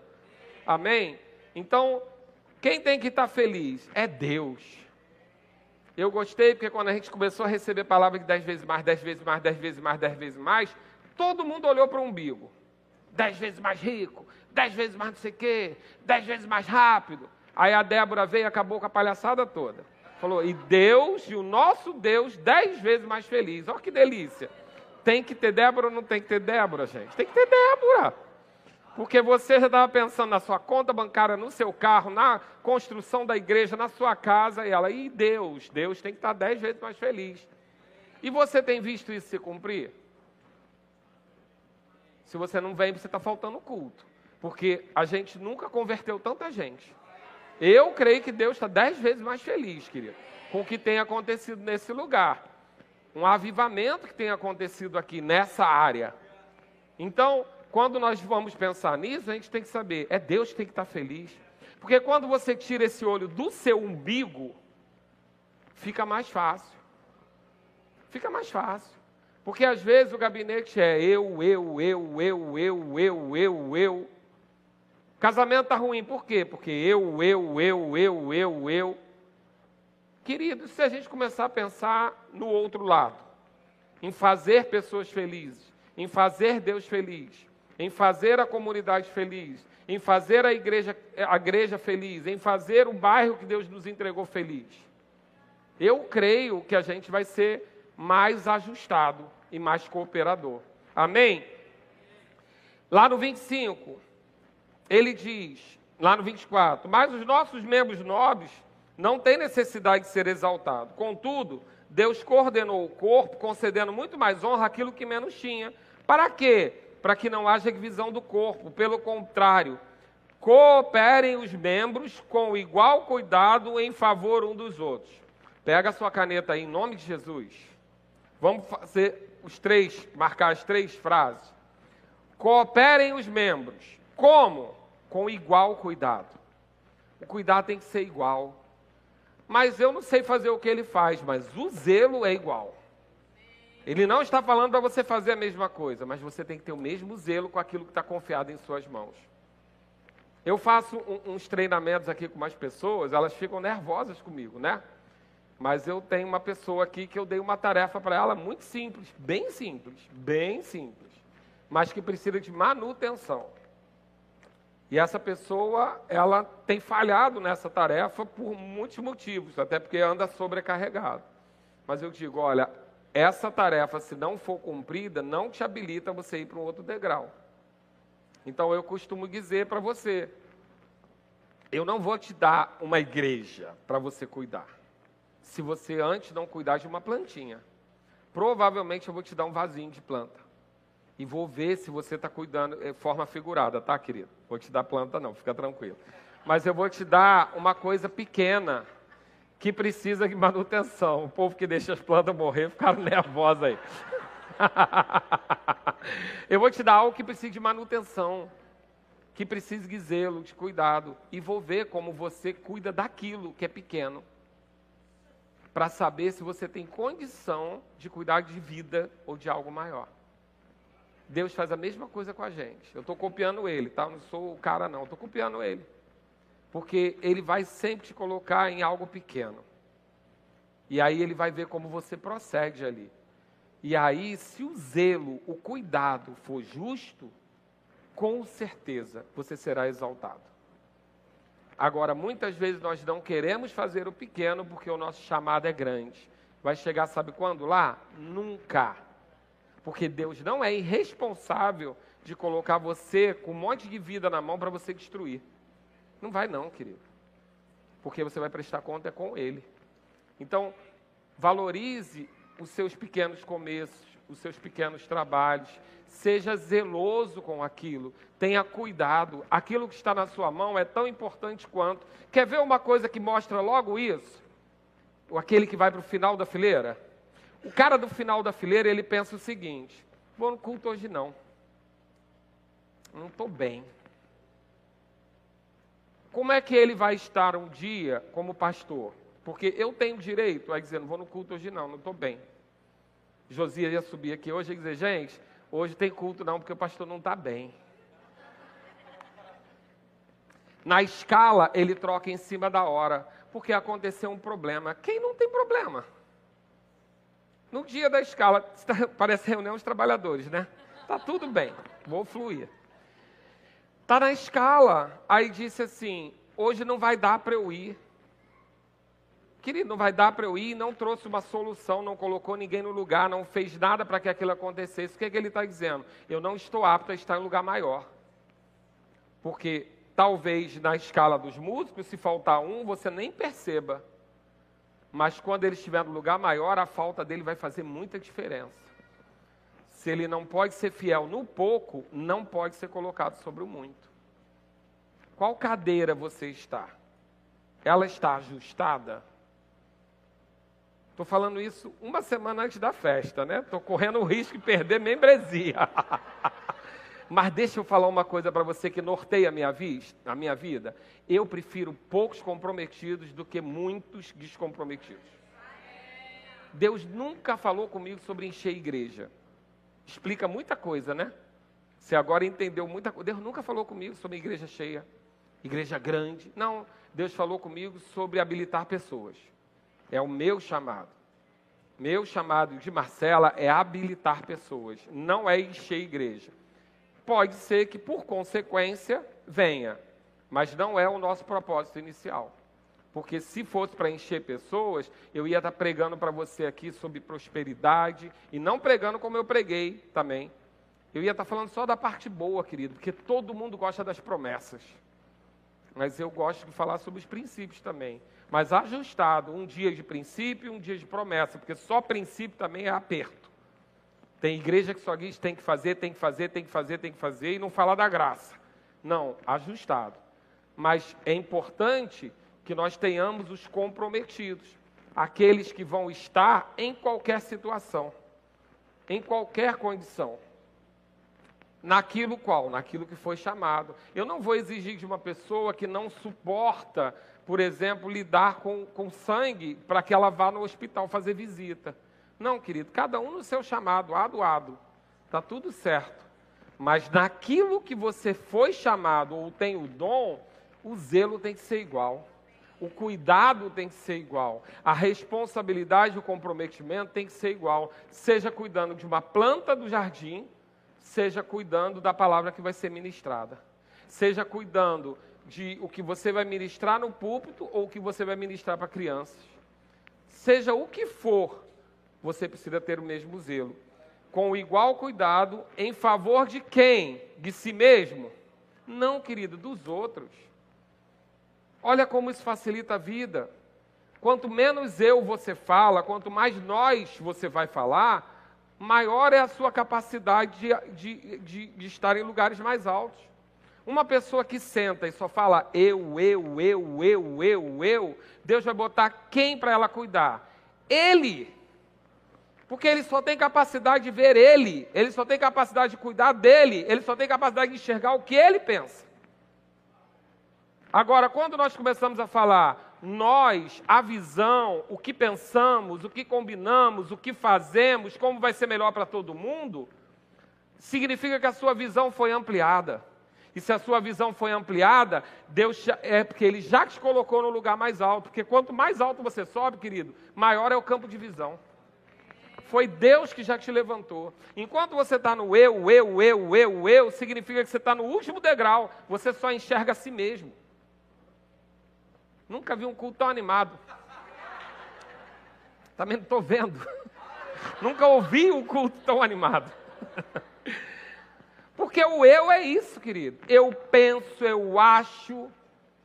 Amém? Então, quem tem que estar feliz é Deus. Eu gostei porque quando a gente começou a receber palavras de dez vezes mais, dez vezes mais, dez vezes mais, dez vezes mais, todo mundo olhou para o umbigo. Dez vezes mais rico, dez vezes mais não sei o quê, dez vezes mais rápido. Aí a Débora veio e acabou com a palhaçada toda. Falou, e Deus, e o nosso Deus, dez vezes mais feliz. Olha que delícia. Tem que ter Débora ou não tem que ter Débora, gente? Tem que ter Débora. Porque você já estava pensando na sua conta bancária, no seu carro, na construção da igreja, na sua casa, e ela, e Deus? Deus tem que estar dez vezes mais feliz. E você tem visto isso se cumprir? Se você não vem, você está faltando culto. Porque a gente nunca converteu tanta gente. Eu creio que Deus está dez vezes mais feliz, querido, com o que tem acontecido nesse lugar. Um avivamento que tem acontecido aqui nessa área. Então, quando nós vamos pensar nisso, a gente tem que saber, é Deus que tem que estar feliz. Porque quando você tira esse olho do seu umbigo, fica mais fácil. Fica mais fácil. Porque às vezes o gabinete é eu, eu, eu, eu, eu, eu, eu, eu. Casamento está ruim, por quê? Porque eu, eu, eu, eu, eu, eu. Querido, se a gente começar a pensar no outro lado, em fazer pessoas felizes, em fazer Deus feliz, em fazer a comunidade feliz, em fazer a igreja, a igreja feliz, em fazer o bairro que Deus nos entregou feliz. Eu creio que a gente vai ser mais ajustado e mais cooperador. Amém? Lá no 25, ele diz, lá no 24, mas os nossos membros nobres não têm necessidade de ser exaltados. Contudo, Deus coordenou o corpo, concedendo muito mais honra àquilo que menos tinha. Para quê? para que não haja divisão do corpo. Pelo contrário, cooperem os membros com igual cuidado em favor um dos outros. Pega a sua caneta aí, em nome de Jesus. Vamos fazer os três, marcar as três frases. Cooperem os membros. Como? Com igual cuidado. O cuidado tem que ser igual. Mas eu não sei fazer o que ele faz, mas o zelo é igual. Ele não está falando para você fazer a mesma coisa, mas você tem que ter o mesmo zelo com aquilo que está confiado em suas mãos. Eu faço um, uns treinamentos aqui com mais pessoas, elas ficam nervosas comigo, né? Mas eu tenho uma pessoa aqui que eu dei uma tarefa para ela muito simples, bem simples, bem simples, mas que precisa de manutenção. E essa pessoa, ela tem falhado nessa tarefa por muitos motivos, até porque anda sobrecarregado. Mas eu digo, olha, essa tarefa, se não for cumprida, não te habilita você ir para um outro degrau. Então eu costumo dizer para você: eu não vou te dar uma igreja para você cuidar, se você antes não cuidar de uma plantinha. provavelmente eu vou te dar um vasinho de planta. E vou ver se você está cuidando de forma figurada, tá, querido? Vou te dar planta, não, fica tranquilo. Mas eu vou te dar uma coisa pequena que precisa de manutenção. O povo que deixa as plantas morrer ficaram nervosos aí. eu vou te dar algo que precisa de manutenção, que precisa de zelo, de cuidado. E vou ver como você cuida daquilo que é pequeno para saber se você tem condição de cuidar de vida ou de algo maior. Deus faz a mesma coisa com a gente. Eu estou copiando ele, tá? Eu não sou o cara, não. Estou copiando ele. Porque ele vai sempre te colocar em algo pequeno. E aí ele vai ver como você procede ali. E aí, se o zelo, o cuidado for justo, com certeza você será exaltado. Agora, muitas vezes nós não queremos fazer o pequeno porque o nosso chamado é grande. Vai chegar, sabe quando? Lá? Nunca. Porque Deus não é irresponsável de colocar você com um monte de vida na mão para você destruir. Não vai, não, querido. Porque você vai prestar conta com Ele. Então, valorize os seus pequenos começos, os seus pequenos trabalhos. Seja zeloso com aquilo, tenha cuidado. Aquilo que está na sua mão é tão importante quanto. Quer ver uma coisa que mostra logo isso? Aquele que vai para o final da fileira? O cara do final da fileira, ele pensa o seguinte: vou no culto hoje não. Não estou bem. Como é que ele vai estar um dia como pastor? Porque eu tenho direito a dizer, não vou no culto hoje não, não estou bem. Josias ia subir aqui hoje e dizer, gente, hoje tem culto não, porque o pastor não está bem. Na escala, ele troca em cima da hora, porque aconteceu um problema. Quem não tem problema? No dia da escala, parece reunião de trabalhadores, né? Tá tudo bem, vou fluir. Tá na escala. Aí disse assim: hoje não vai dar para eu ir. Querido, não vai dar para eu ir, não trouxe uma solução, não colocou ninguém no lugar, não fez nada para que aquilo acontecesse. O que, é que ele está dizendo? Eu não estou apto a estar em lugar maior. Porque talvez na escala dos músicos, se faltar um, você nem perceba. Mas quando ele estiver no lugar maior, a falta dele vai fazer muita diferença. Se ele não pode ser fiel no pouco, não pode ser colocado sobre o muito. Qual cadeira você está? Ela está ajustada? Estou falando isso uma semana antes da festa, né? Estou correndo o risco de perder membresia. Mas deixa eu falar uma coisa para você que norteia a minha, a minha vida. Eu prefiro poucos comprometidos do que muitos descomprometidos. Deus nunca falou comigo sobre encher igreja. Explica muita coisa, né? Você agora entendeu muita coisa. Deus nunca falou comigo sobre igreja cheia, igreja grande. Não, Deus falou comigo sobre habilitar pessoas. É o meu chamado. Meu chamado de Marcela é habilitar pessoas, não é encher igreja. Pode ser que, por consequência, venha, mas não é o nosso propósito inicial. Porque se fosse para encher pessoas, eu ia estar pregando para você aqui sobre prosperidade, e não pregando como eu preguei também. Eu ia estar falando só da parte boa, querido, porque todo mundo gosta das promessas. Mas eu gosto de falar sobre os princípios também mas ajustado, um dia de princípio e um dia de promessa, porque só princípio também é aperto. Tem igreja que só diz tem que fazer, tem que fazer, tem que fazer, tem que fazer e não fala da graça. Não, ajustado. Mas é importante que nós tenhamos os comprometidos, aqueles que vão estar em qualquer situação, em qualquer condição. Naquilo qual? Naquilo que foi chamado. Eu não vou exigir de uma pessoa que não suporta por exemplo, lidar com, com sangue para que ela vá no hospital fazer visita. Não, querido, cada um no seu chamado, ado, ado. Está tudo certo. Mas naquilo que você foi chamado ou tem o dom, o zelo tem que ser igual. O cuidado tem que ser igual. A responsabilidade, o comprometimento tem que ser igual. Seja cuidando de uma planta do jardim, seja cuidando da palavra que vai ser ministrada. Seja cuidando de o que você vai ministrar no púlpito ou o que você vai ministrar para crianças. Seja o que for, você precisa ter o mesmo zelo. Com igual cuidado, em favor de quem? De si mesmo? Não, querido, dos outros. Olha como isso facilita a vida. Quanto menos eu você fala, quanto mais nós você vai falar, maior é a sua capacidade de, de, de, de estar em lugares mais altos. Uma pessoa que senta e só fala eu, eu, eu, eu, eu, eu, Deus vai botar quem para ela cuidar? Ele. Porque ele só tem capacidade de ver ele, ele só tem capacidade de cuidar dele, ele só tem capacidade de enxergar o que ele pensa. Agora, quando nós começamos a falar, nós, a visão, o que pensamos, o que combinamos, o que fazemos, como vai ser melhor para todo mundo, significa que a sua visão foi ampliada. E se a sua visão foi ampliada, Deus é porque Ele já te colocou no lugar mais alto. Porque quanto mais alto você sobe, querido, maior é o campo de visão. Foi Deus que já te levantou. Enquanto você está no eu, eu, eu, eu, eu, significa que você está no último degrau. Você só enxerga a si mesmo. Nunca vi um culto tão animado. Também não estou vendo. Nunca ouvi um culto tão animado. Porque o eu é isso, querido. Eu penso, eu acho,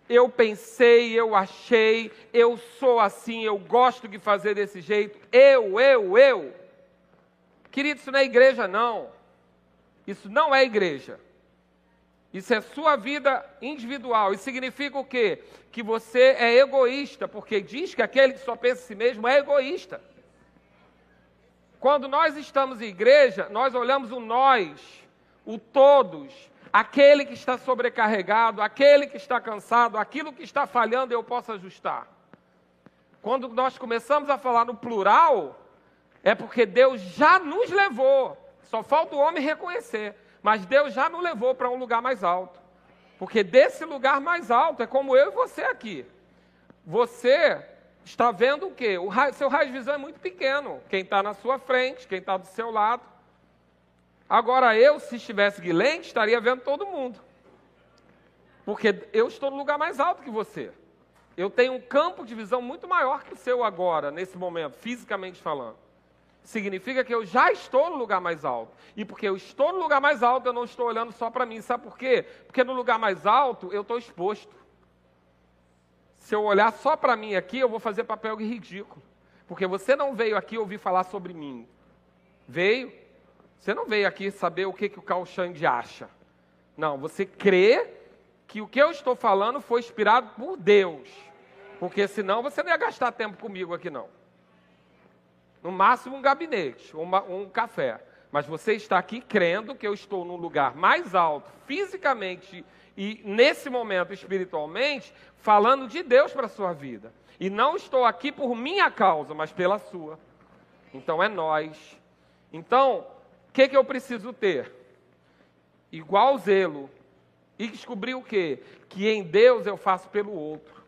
eu pensei, eu achei, eu sou assim, eu gosto de fazer desse jeito. Eu, eu, eu. Querido, isso não é igreja, não. Isso não é igreja. Isso é sua vida individual. Isso significa o quê? Que você é egoísta, porque diz que aquele que só pensa em si mesmo é egoísta. Quando nós estamos em igreja, nós olhamos o nós, o todos, aquele que está sobrecarregado, aquele que está cansado, aquilo que está falhando eu posso ajustar. Quando nós começamos a falar no plural, é porque Deus já nos levou, só falta o homem reconhecer. Mas Deus já nos levou para um lugar mais alto. Porque desse lugar mais alto é como eu e você aqui. Você está vendo o quê? O raio, seu raio de visão é muito pequeno. Quem está na sua frente, quem está do seu lado. Agora eu, se estivesse guilente, estaria vendo todo mundo. Porque eu estou no lugar mais alto que você. Eu tenho um campo de visão muito maior que o seu agora, nesse momento, fisicamente falando significa que eu já estou no lugar mais alto. E porque eu estou no lugar mais alto, eu não estou olhando só para mim. Sabe por quê? Porque no lugar mais alto eu estou exposto. Se eu olhar só para mim aqui, eu vou fazer papel ridículo. Porque você não veio aqui ouvir falar sobre mim. Veio. Você não veio aqui saber o que, que o Carl Chang acha. Não, você crê que o que eu estou falando foi inspirado por Deus. Porque senão você não ia gastar tempo comigo aqui, não. No máximo um gabinete, uma, um café. Mas você está aqui crendo que eu estou num lugar mais alto, fisicamente e nesse momento espiritualmente, falando de Deus para a sua vida. E não estou aqui por minha causa, mas pela sua. Então é nós. Então, que, que eu preciso ter? Igual zelo. E descobrir o quê? Que em Deus eu faço pelo outro.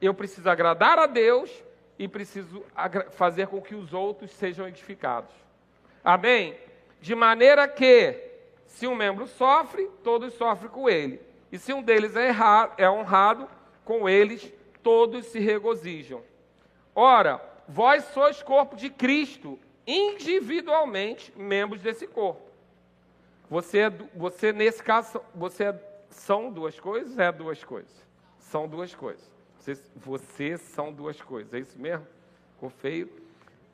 Eu preciso agradar a Deus e preciso fazer com que os outros sejam edificados. Amém? De maneira que, se um membro sofre, todos sofrem com ele. E se um deles é, errado, é honrado, com eles todos se regozijam. Ora, vós sois corpo de Cristo, individualmente membros desse corpo. Você, é, você nesse caso, você é, são duas coisas? É duas coisas. São duas coisas. Vocês, são duas coisas, é isso mesmo? Ficou feio?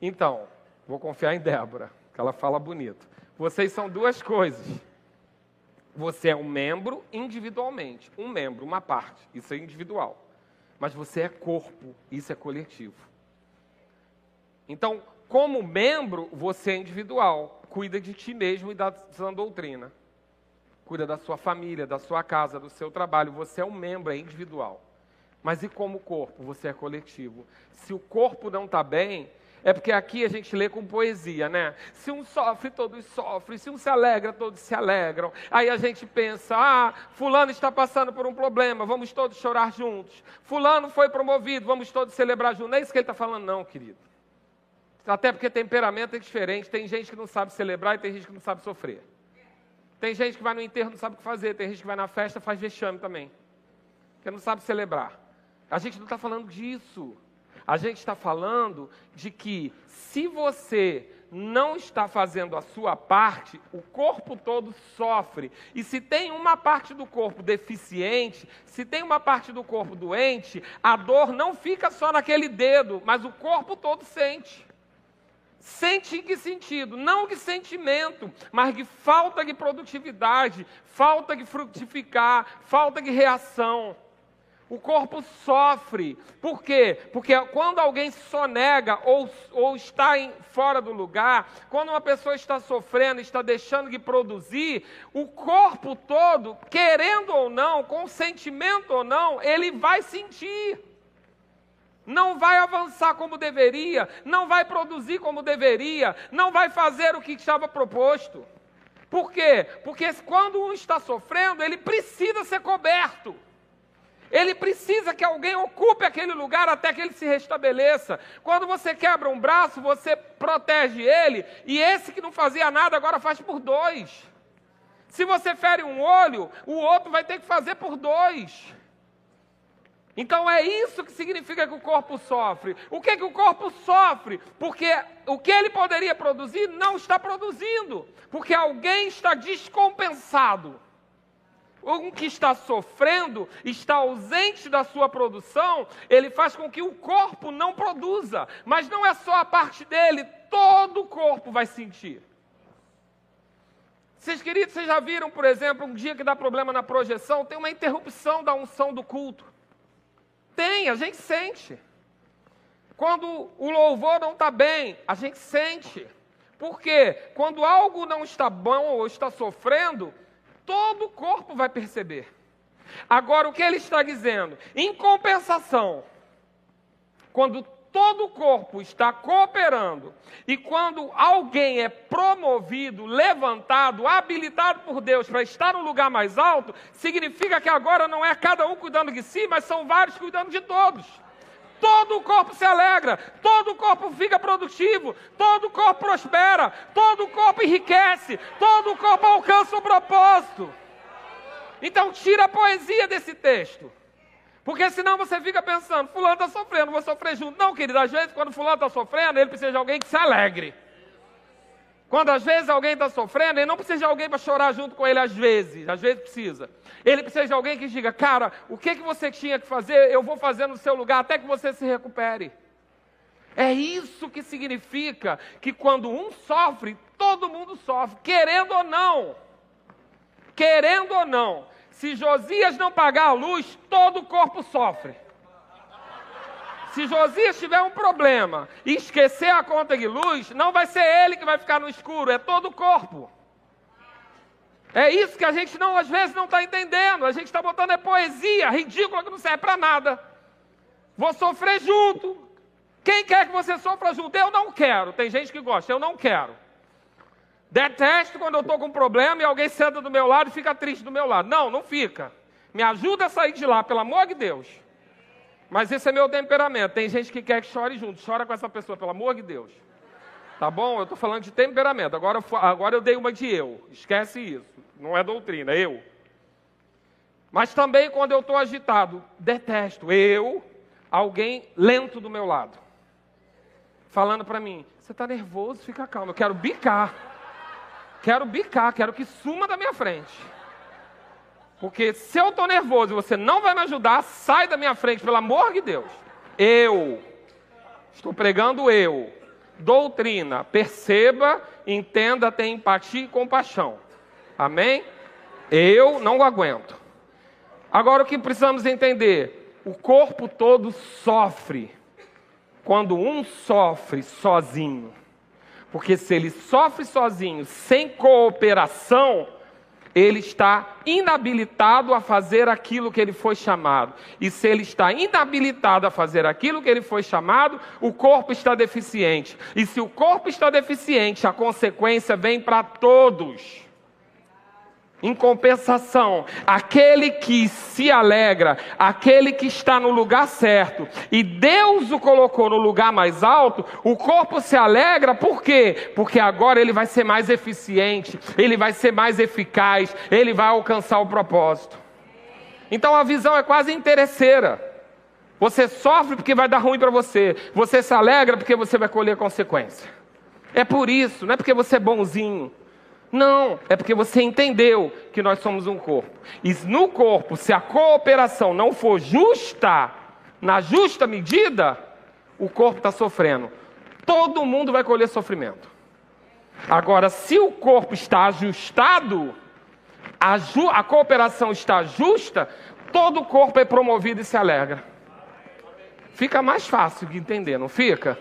Então, vou confiar em Débora, que ela fala bonito. Vocês são duas coisas. Você é um membro individualmente, um membro, uma parte, isso é individual. Mas você é corpo, isso é coletivo. Então, como membro, você é individual, cuida de ti mesmo e da sua doutrina. Cuida da sua família, da sua casa, do seu trabalho. Você é um membro, é individual. Mas e como corpo? Você é coletivo. Se o corpo não está bem, é porque aqui a gente lê com poesia, né? Se um sofre, todos sofrem. Se um se alegra, todos se alegram. Aí a gente pensa: ah, Fulano está passando por um problema, vamos todos chorar juntos. Fulano foi promovido, vamos todos celebrar juntos. Não é isso que ele está falando, não, querido. Até porque temperamento é diferente. Tem gente que não sabe celebrar e tem gente que não sabe sofrer. Tem gente que vai no enterro não sabe o que fazer. Tem gente que vai na festa faz vexame também. Que não sabe celebrar. A gente não está falando disso. A gente está falando de que se você não está fazendo a sua parte, o corpo todo sofre. E se tem uma parte do corpo deficiente, se tem uma parte do corpo doente, a dor não fica só naquele dedo, mas o corpo todo sente. Sente em que sentido? Não de sentimento, mas de falta de produtividade, falta de frutificar, falta de reação o corpo sofre. Por quê? Porque quando alguém sonega ou, ou está em, fora do lugar, quando uma pessoa está sofrendo, está deixando de produzir, o corpo todo, querendo ou não, com sentimento ou não, ele vai sentir. Não vai avançar como deveria, não vai produzir como deveria, não vai fazer o que estava proposto. Por quê? Porque quando um está sofrendo, ele precisa ser coberto. Ele precisa que alguém ocupe aquele lugar até que ele se restabeleça. Quando você quebra um braço, você protege ele, e esse que não fazia nada agora faz por dois. Se você fere um olho, o outro vai ter que fazer por dois. Então é isso que significa que o corpo sofre. O que, que o corpo sofre? Porque o que ele poderia produzir não está produzindo, porque alguém está descompensado um que está sofrendo, está ausente da sua produção, ele faz com que o corpo não produza. Mas não é só a parte dele, todo o corpo vai sentir. Vocês queridos, vocês já viram, por exemplo, um dia que dá problema na projeção, tem uma interrupção da unção do culto. Tem, a gente sente. Quando o louvor não está bem, a gente sente. Por quê? Quando algo não está bom ou está sofrendo, todo o corpo vai perceber. Agora, o que ele está dizendo? Em compensação, quando todo o corpo está cooperando e quando alguém é promovido, levantado, habilitado por Deus para estar no lugar mais alto, significa que agora não é cada um cuidando de si, mas são vários cuidando de todos todo o corpo se alegra, todo o corpo fica produtivo, todo o corpo prospera, todo o corpo enriquece, todo o corpo alcança o propósito. Então tira a poesia desse texto. Porque senão você fica pensando, fulano está sofrendo, vou sofrer junto. Não, querido, às vezes quando fulano está sofrendo, ele precisa de alguém que se alegre. Quando às vezes alguém está sofrendo, ele não precisa de alguém para chorar junto com ele, às vezes, às vezes precisa. Ele precisa de alguém que diga, cara, o que, que você tinha que fazer, eu vou fazer no seu lugar até que você se recupere. É isso que significa que quando um sofre, todo mundo sofre, querendo ou não. Querendo ou não. Se Josias não pagar a luz, todo o corpo sofre. Se Josias tiver um problema e esquecer a conta de luz, não vai ser ele que vai ficar no escuro, é todo o corpo. É isso que a gente não, às vezes não está entendendo. A gente está botando é poesia ridícula que não serve para nada. Vou sofrer junto. Quem quer que você sofra junto? Eu não quero. Tem gente que gosta, eu não quero. Detesto quando eu estou com um problema e alguém senta do meu lado e fica triste do meu lado. Não, não fica. Me ajuda a sair de lá, pelo amor de Deus. Mas esse é meu temperamento. Tem gente que quer que chore junto. Chora com essa pessoa, pelo amor de Deus. Tá bom? Eu estou falando de temperamento. Agora, agora eu dei uma de eu. Esquece isso. Não é doutrina, eu. Mas também quando eu estou agitado, detesto eu, alguém lento do meu lado. Falando para mim, você está nervoso, fica calmo. Eu quero bicar. Quero bicar, quero que suma da minha frente. Porque se eu estou nervoso e você não vai me ajudar, sai da minha frente, pelo amor de Deus. Eu. Estou pregando eu doutrina. Perceba, entenda, tenha empatia e compaixão. Amém? Eu não aguento. Agora o que precisamos entender? O corpo todo sofre quando um sofre sozinho. Porque se ele sofre sozinho, sem cooperação, ele está inabilitado a fazer aquilo que ele foi chamado. E se ele está inabilitado a fazer aquilo que ele foi chamado, o corpo está deficiente. E se o corpo está deficiente, a consequência vem para todos. Em compensação, aquele que se alegra, aquele que está no lugar certo, e Deus o colocou no lugar mais alto, o corpo se alegra, por quê? Porque agora ele vai ser mais eficiente, ele vai ser mais eficaz, ele vai alcançar o propósito. Então a visão é quase interesseira. Você sofre porque vai dar ruim para você, você se alegra porque você vai colher consequência. É por isso, não é porque você é bonzinho. Não, é porque você entendeu que nós somos um corpo. E no corpo, se a cooperação não for justa, na justa medida, o corpo está sofrendo. Todo mundo vai colher sofrimento. Agora, se o corpo está ajustado, a, ju a cooperação está justa, todo o corpo é promovido e se alegra. Fica mais fácil de entender, não fica?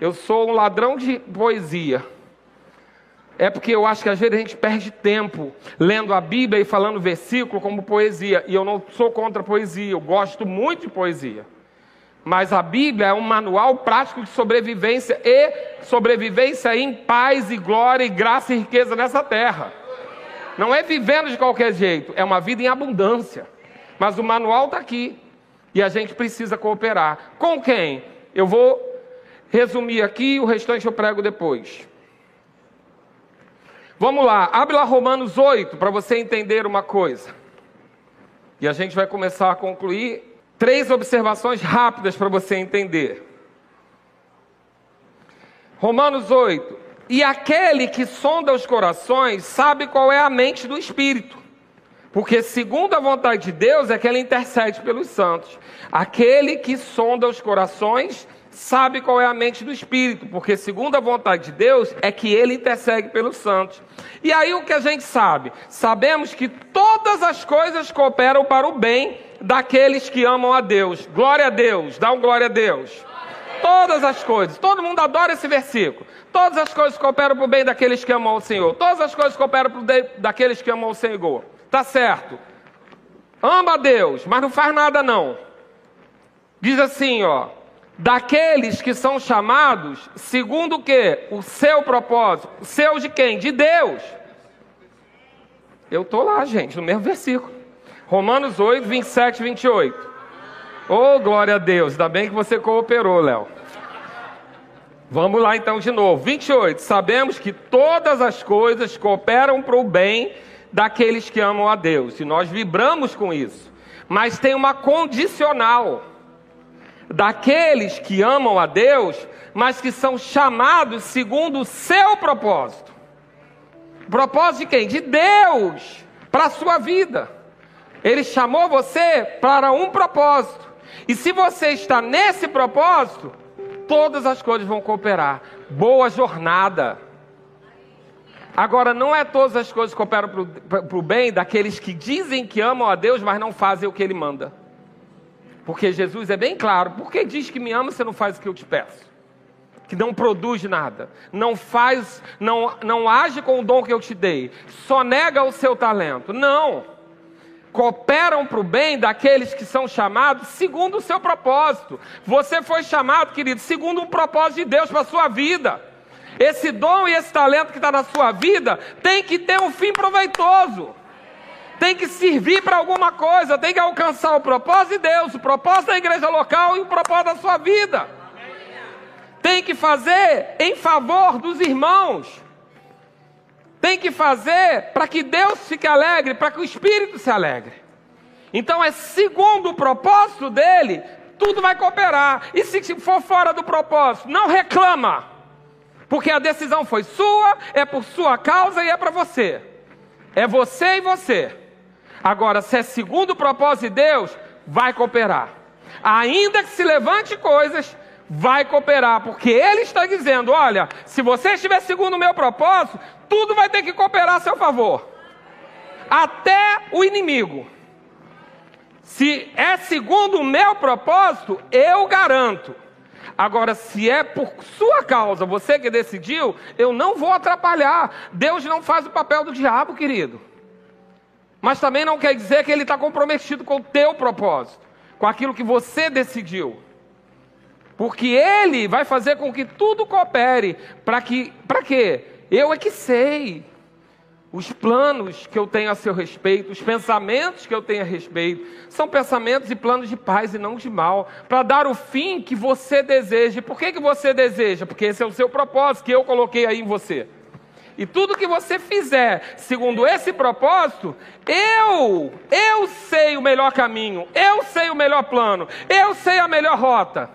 Eu sou um ladrão de poesia. É porque eu acho que às vezes a gente perde tempo lendo a Bíblia e falando versículo como poesia. E eu não sou contra poesia, eu gosto muito de poesia. Mas a Bíblia é um manual prático de sobrevivência e sobrevivência em paz e glória e graça e riqueza nessa terra. Não é vivendo de qualquer jeito, é uma vida em abundância. Mas o manual está aqui e a gente precisa cooperar. Com quem? Eu vou resumir aqui, o restante eu prego depois. Vamos lá, abre lá Romanos 8 para você entender uma coisa. E a gente vai começar a concluir três observações rápidas para você entender. Romanos 8. E aquele que sonda os corações sabe qual é a mente do Espírito. Porque, segundo a vontade de Deus, é que ele intercede pelos santos. Aquele que sonda os corações sabe qual é a mente do Espírito, porque segundo a vontade de Deus é que ele intercede pelos santos. E aí o que a gente sabe? Sabemos que todas as coisas cooperam para o bem daqueles que amam a Deus. Glória a Deus, dá um glória a Deus. Todas as coisas, todo mundo adora esse versículo. Todas as coisas cooperam para o bem daqueles que amam o Senhor. Todas as coisas cooperam para o bem daqueles que amam o Senhor. Tá certo. Ama a Deus, mas não faz nada não. Diz assim, ó, daqueles que são chamados segundo o que? O seu propósito. Seu de quem? De Deus. Eu estou lá, gente, no mesmo versículo. Romanos 8, 27 e 28. Oh, glória a Deus. Ainda bem que você cooperou, Léo. Vamos lá então de novo. 28. Sabemos que todas as coisas cooperam para o bem daqueles que amam a Deus. E nós vibramos com isso. Mas tem uma condicional daqueles que amam a Deus, mas que são chamados segundo o seu propósito. propósito de quem? De Deus, para a sua vida. Ele chamou você para um propósito. E se você está nesse propósito, todas as coisas vão cooperar. Boa jornada. Agora, não é todas as coisas que cooperam para o bem daqueles que dizem que amam a Deus, mas não fazem o que Ele manda. Porque Jesus é bem claro. Por que diz que me ama, você não faz o que eu te peço? Que não produz nada, não faz, não, não age com o dom que eu te dei, só nega o seu talento. Não. Cooperam para o bem daqueles que são chamados segundo o seu propósito. Você foi chamado, querido, segundo o propósito de Deus para a sua vida. Esse dom e esse talento que está na sua vida tem que ter um fim proveitoso tem que servir para alguma coisa, tem que alcançar o propósito de Deus, o propósito da igreja local e o propósito da sua vida. Tem que fazer em favor dos irmãos. Tem que fazer para que Deus fique alegre, para que o Espírito se alegre. Então é segundo o propósito dele, tudo vai cooperar. E se for fora do propósito, não reclama. Porque a decisão foi sua, é por sua causa e é para você. É você e você. Agora, se é segundo o propósito de Deus, vai cooperar. Ainda que se levante coisas, vai cooperar, porque Ele está dizendo: olha, se você estiver segundo o meu propósito, tudo vai ter que cooperar a seu favor, até o inimigo. Se é segundo o meu propósito, eu garanto. Agora, se é por sua causa, você que decidiu, eu não vou atrapalhar. Deus não faz o papel do diabo, querido. Mas também não quer dizer que ele está comprometido com o teu propósito, com aquilo que você decidiu. Porque ele vai fazer com que tudo coopere. Para que, para quê? Eu é que sei. Os planos que eu tenho a seu respeito, os pensamentos que eu tenho a respeito, são pensamentos e planos de paz e não de mal, para dar o fim que você deseja. Por que, que você deseja? Porque esse é o seu propósito que eu coloquei aí em você. E tudo que você fizer segundo esse propósito, eu, eu sei o melhor caminho, eu sei o melhor plano, eu sei a melhor rota.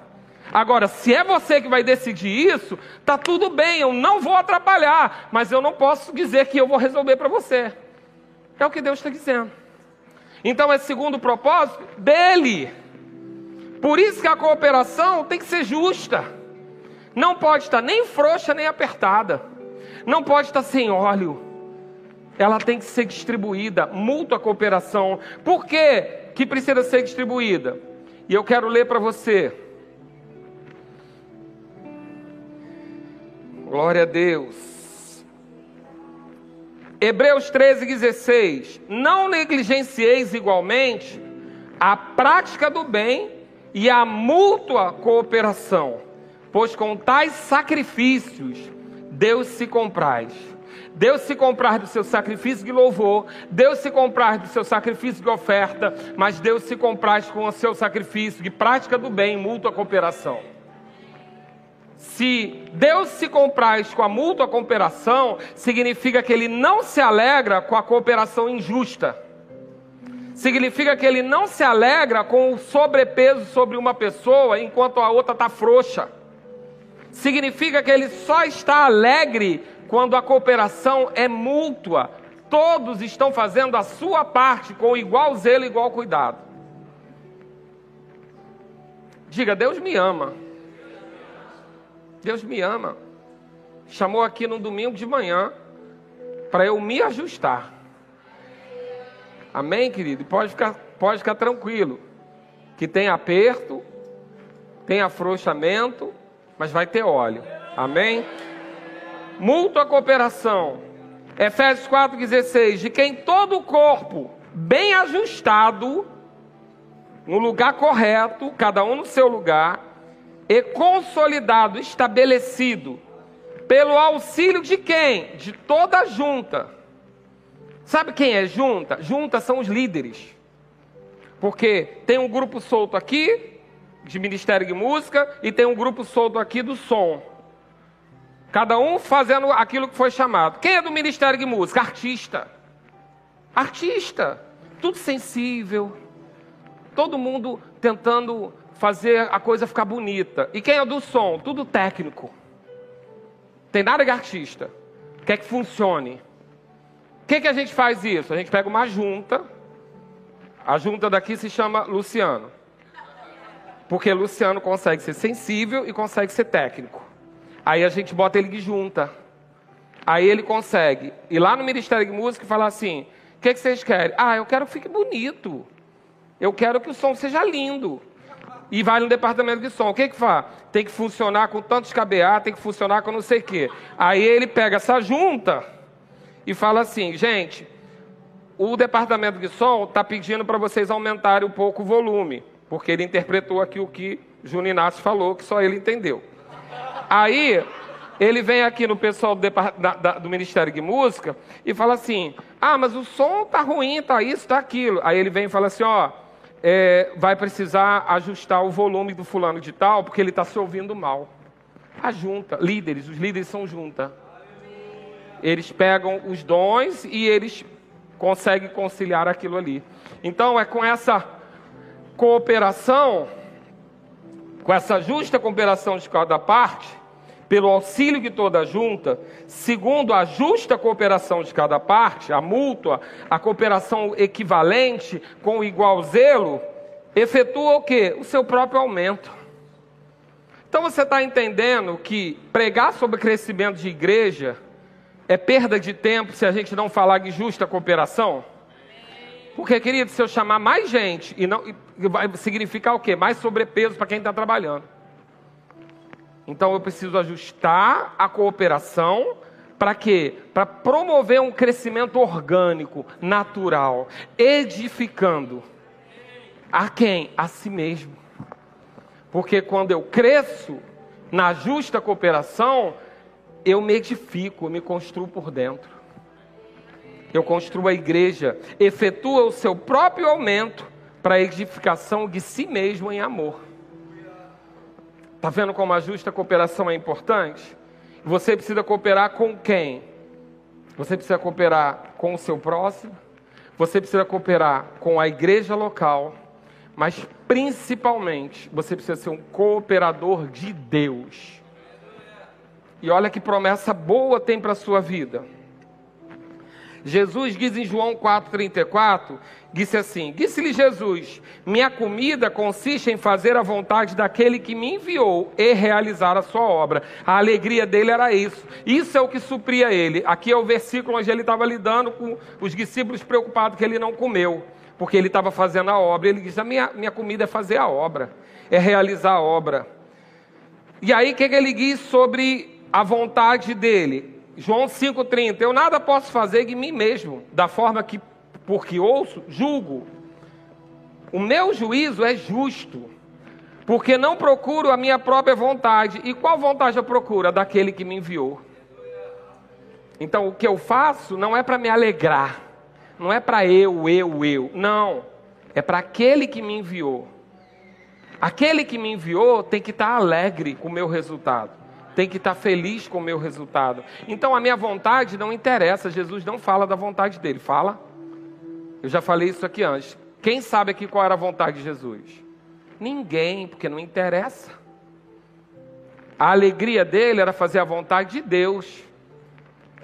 Agora, se é você que vai decidir isso, tá tudo bem, eu não vou atrapalhar, mas eu não posso dizer que eu vou resolver para você. É o que Deus está dizendo. Então é segundo o propósito dele. Por isso que a cooperação tem que ser justa. Não pode estar nem frouxa nem apertada. Não pode estar sem óleo. Ela tem que ser distribuída, mútua cooperação. Por que que precisa ser distribuída? E eu quero ler para você. Glória a Deus. Hebreus 13, 16. Não negligencieis igualmente a prática do bem e a mútua cooperação, pois com tais sacrifícios Deus se compraz. Deus se comprar do seu sacrifício de louvor, Deus se comprar do seu sacrifício de oferta, mas Deus se compraz com o seu sacrifício de prática do bem, mútua cooperação. Se Deus se compraz com a mútua cooperação, significa que Ele não se alegra com a cooperação injusta. Significa que Ele não se alegra com o sobrepeso sobre uma pessoa enquanto a outra está frouxa. Significa que Ele só está alegre quando a cooperação é mútua, todos estão fazendo a sua parte com igual zelo e igual cuidado. Diga, Deus me ama. Deus me ama. Chamou aqui no domingo de manhã para eu me ajustar. Amém, querido? Pode ficar, pode ficar tranquilo. Que tem aperto, tem afrouxamento, mas vai ter óleo. Amém? mútua cooperação. Efésios 4,16: De quem todo o corpo, bem ajustado, no lugar correto, cada um no seu lugar, e consolidado, estabelecido, pelo auxílio de quem? De toda a junta. Sabe quem é junta? Junta são os líderes. Porque tem um grupo solto aqui, de Ministério de Música, e tem um grupo solto aqui do som. Cada um fazendo aquilo que foi chamado. Quem é do Ministério de Música? Artista. Artista. Tudo sensível. Todo mundo tentando fazer a coisa ficar bonita. E quem é do som? Tudo técnico. Tem nada de artista. Quer que funcione. O que, que a gente faz isso? A gente pega uma junta. A junta daqui se chama Luciano. Porque Luciano consegue ser sensível e consegue ser técnico. Aí a gente bota ele de junta. Aí ele consegue ir lá no Ministério de Música e falar assim: o que, que vocês querem? Ah, eu quero que fique bonito. Eu quero que o som seja lindo. E vai no departamento de som. O que que faz? Tem que funcionar com tantos KBA, tem que funcionar com não sei o quê. Aí ele pega essa junta e fala assim: gente, o departamento de som está pedindo para vocês aumentarem um pouco o volume. Porque ele interpretou aqui o que Júnior Inácio falou, que só ele entendeu. Aí ele vem aqui no pessoal do, da, da, do, Ministério de Música e fala assim: ah, mas o som tá ruim, tá isso, tá aquilo. Aí ele vem e fala assim: ó, é, vai precisar ajustar o volume do fulano de tal, porque ele está se ouvindo mal. A junta, líderes, os líderes são junta. Eles pegam os dons e eles conseguem conciliar aquilo ali. Então é com essa cooperação com essa justa cooperação de cada parte, pelo auxílio de toda a junta, segundo a justa cooperação de cada parte, a mútua, a cooperação equivalente com igual zelo, efetua o que? O seu próprio aumento. Então você está entendendo que pregar sobre crescimento de igreja é perda de tempo se a gente não falar de justa cooperação? Porque, querido, se eu chamar mais gente, e não, vai significar o quê? Mais sobrepeso para quem está trabalhando. Então eu preciso ajustar a cooperação para quê? Para promover um crescimento orgânico, natural, edificando. A quem? A si mesmo. Porque quando eu cresço na justa cooperação, eu me edifico, eu me construo por dentro eu construo a igreja, efetua o seu próprio aumento para a edificação de si mesmo em amor. Está vendo como a justa cooperação é importante? Você precisa cooperar com quem? Você precisa cooperar com o seu próximo, você precisa cooperar com a igreja local, mas principalmente você precisa ser um cooperador de Deus. E olha que promessa boa tem para a sua vida. Jesus diz em João 4,34, disse assim: Disse-lhe Jesus: Minha comida consiste em fazer a vontade daquele que me enviou e realizar a sua obra. A alegria dele era isso. Isso é o que supria ele. Aqui é o versículo onde ele estava lidando com os discípulos preocupados que ele não comeu, porque ele estava fazendo a obra. Ele disse: A minha, minha comida é fazer a obra, é realizar a obra. E aí, o que, que ele diz sobre a vontade dele? João 5,30: Eu nada posso fazer de mim mesmo, da forma que, porque ouço, julgo. O meu juízo é justo, porque não procuro a minha própria vontade. E qual vontade eu procuro? A daquele que me enviou. Então, o que eu faço não é para me alegrar, não é para eu, eu, eu. Não, é para aquele que me enviou. Aquele que me enviou tem que estar alegre com o meu resultado tem que estar feliz com o meu resultado. Então a minha vontade não interessa, Jesus não fala da vontade dele, fala? Eu já falei isso aqui antes. Quem sabe aqui qual era a vontade de Jesus? Ninguém, porque não interessa. A alegria dele era fazer a vontade de Deus,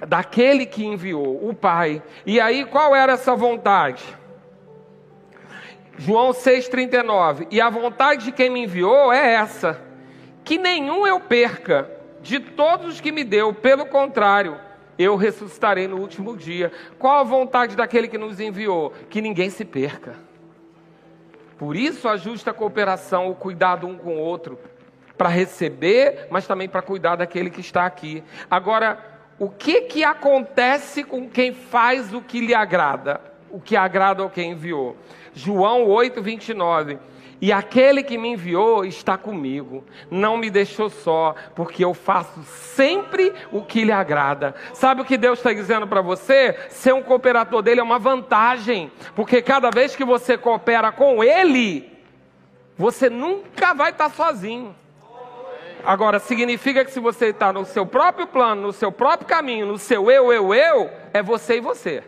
daquele que enviou, o Pai. E aí qual era essa vontade? João 6,39. E a vontade de quem me enviou é essa: que nenhum eu perca, de todos os que me deu, pelo contrário, eu ressuscitarei no último dia. Qual a vontade daquele que nos enviou? Que ninguém se perca. Por isso a justa cooperação, o cuidado um com o outro, para receber, mas também para cuidar daquele que está aqui. Agora, o que que acontece com quem faz o que lhe agrada? O que agrada ao quem enviou? João 8, 29. E aquele que me enviou está comigo, não me deixou só, porque eu faço sempre o que lhe agrada. Sabe o que Deus está dizendo para você? Ser um cooperador dele é uma vantagem, porque cada vez que você coopera com ele, você nunca vai estar sozinho. Agora, significa que se você está no seu próprio plano, no seu próprio caminho, no seu eu, eu, eu, é você e você.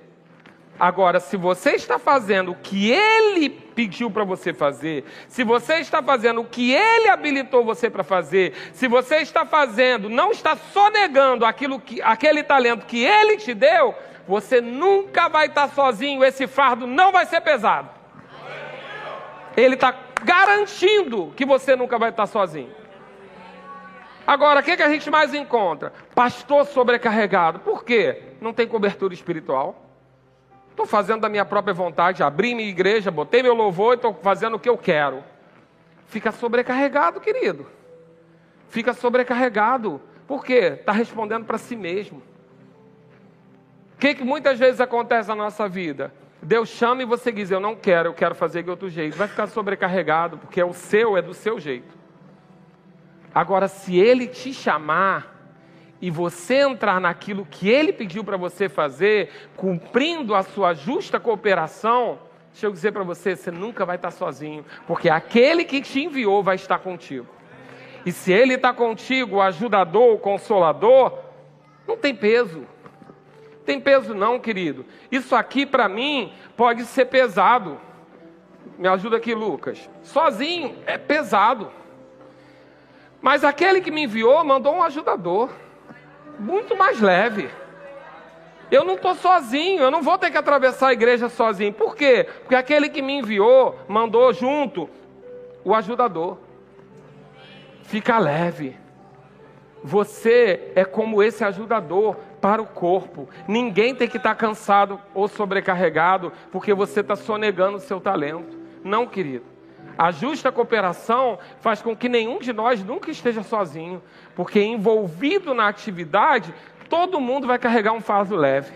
Agora, se você está fazendo o que ele pediu para você fazer, se você está fazendo o que ele habilitou você para fazer, se você está fazendo, não está só negando aquilo que, aquele talento que ele te deu, você nunca vai estar sozinho, esse fardo não vai ser pesado. Ele está garantindo que você nunca vai estar sozinho. Agora, o que, que a gente mais encontra? Pastor sobrecarregado. Por quê? Não tem cobertura espiritual. Estou fazendo da minha própria vontade, abri minha igreja, botei meu louvor e estou fazendo o que eu quero. Fica sobrecarregado, querido. Fica sobrecarregado. Por quê? Está respondendo para si mesmo. O que, que muitas vezes acontece na nossa vida? Deus chama e você diz: Eu não quero, eu quero fazer de outro jeito. Vai ficar sobrecarregado, porque é o seu, é do seu jeito. Agora, se Ele te chamar, e você entrar naquilo que ele pediu para você fazer, cumprindo a sua justa cooperação, deixa eu dizer para você, você nunca vai estar sozinho, porque aquele que te enviou vai estar contigo. E se ele está contigo, o ajudador, o consolador, não tem peso. Tem peso não, querido. Isso aqui para mim pode ser pesado. Me ajuda aqui, Lucas. Sozinho é pesado. Mas aquele que me enviou mandou um ajudador muito mais leve. Eu não estou sozinho, eu não vou ter que atravessar a igreja sozinho. Por quê? Porque aquele que me enviou, mandou junto o ajudador. Fica leve. Você é como esse ajudador para o corpo. Ninguém tem que estar cansado ou sobrecarregado porque você está sonegando o seu talento. Não, querido. A justa cooperação faz com que nenhum de nós nunca esteja sozinho, porque envolvido na atividade, todo mundo vai carregar um fardo leve.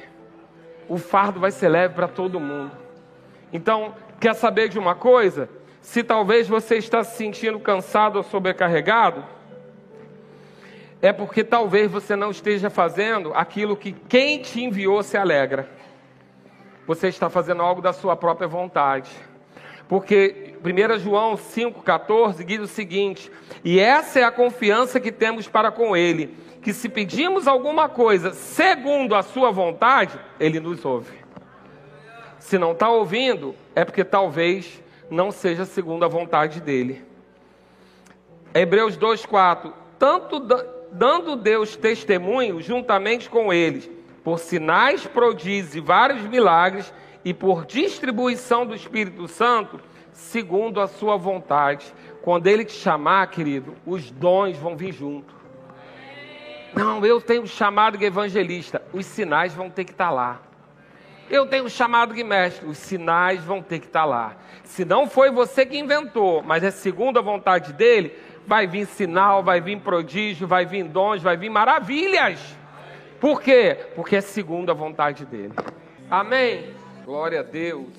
O fardo vai ser leve para todo mundo. Então, quer saber de uma coisa? Se talvez você está se sentindo cansado ou sobrecarregado, é porque talvez você não esteja fazendo aquilo que quem te enviou se alegra. Você está fazendo algo da sua própria vontade. Porque 1 João 5,14 diz o seguinte: E essa é a confiança que temos para com Ele, que se pedimos alguma coisa segundo a Sua vontade, Ele nos ouve. Se não está ouvindo, é porque talvez não seja segundo a vontade dele. Hebreus 2,4: Tanto dando Deus testemunho juntamente com eles, por sinais, prodígios e vários milagres, e por distribuição do Espírito Santo, segundo a sua vontade. Quando ele te chamar, querido, os dons vão vir junto. Não, eu tenho chamado de evangelista, os sinais vão ter que estar lá. Eu tenho chamado de mestre, os sinais vão ter que estar lá. Se não foi você que inventou, mas é segundo a vontade dele, vai vir sinal, vai vir prodígio, vai vir dons, vai vir maravilhas. Por quê? Porque é segundo a vontade dele. Amém? Glória a Deus.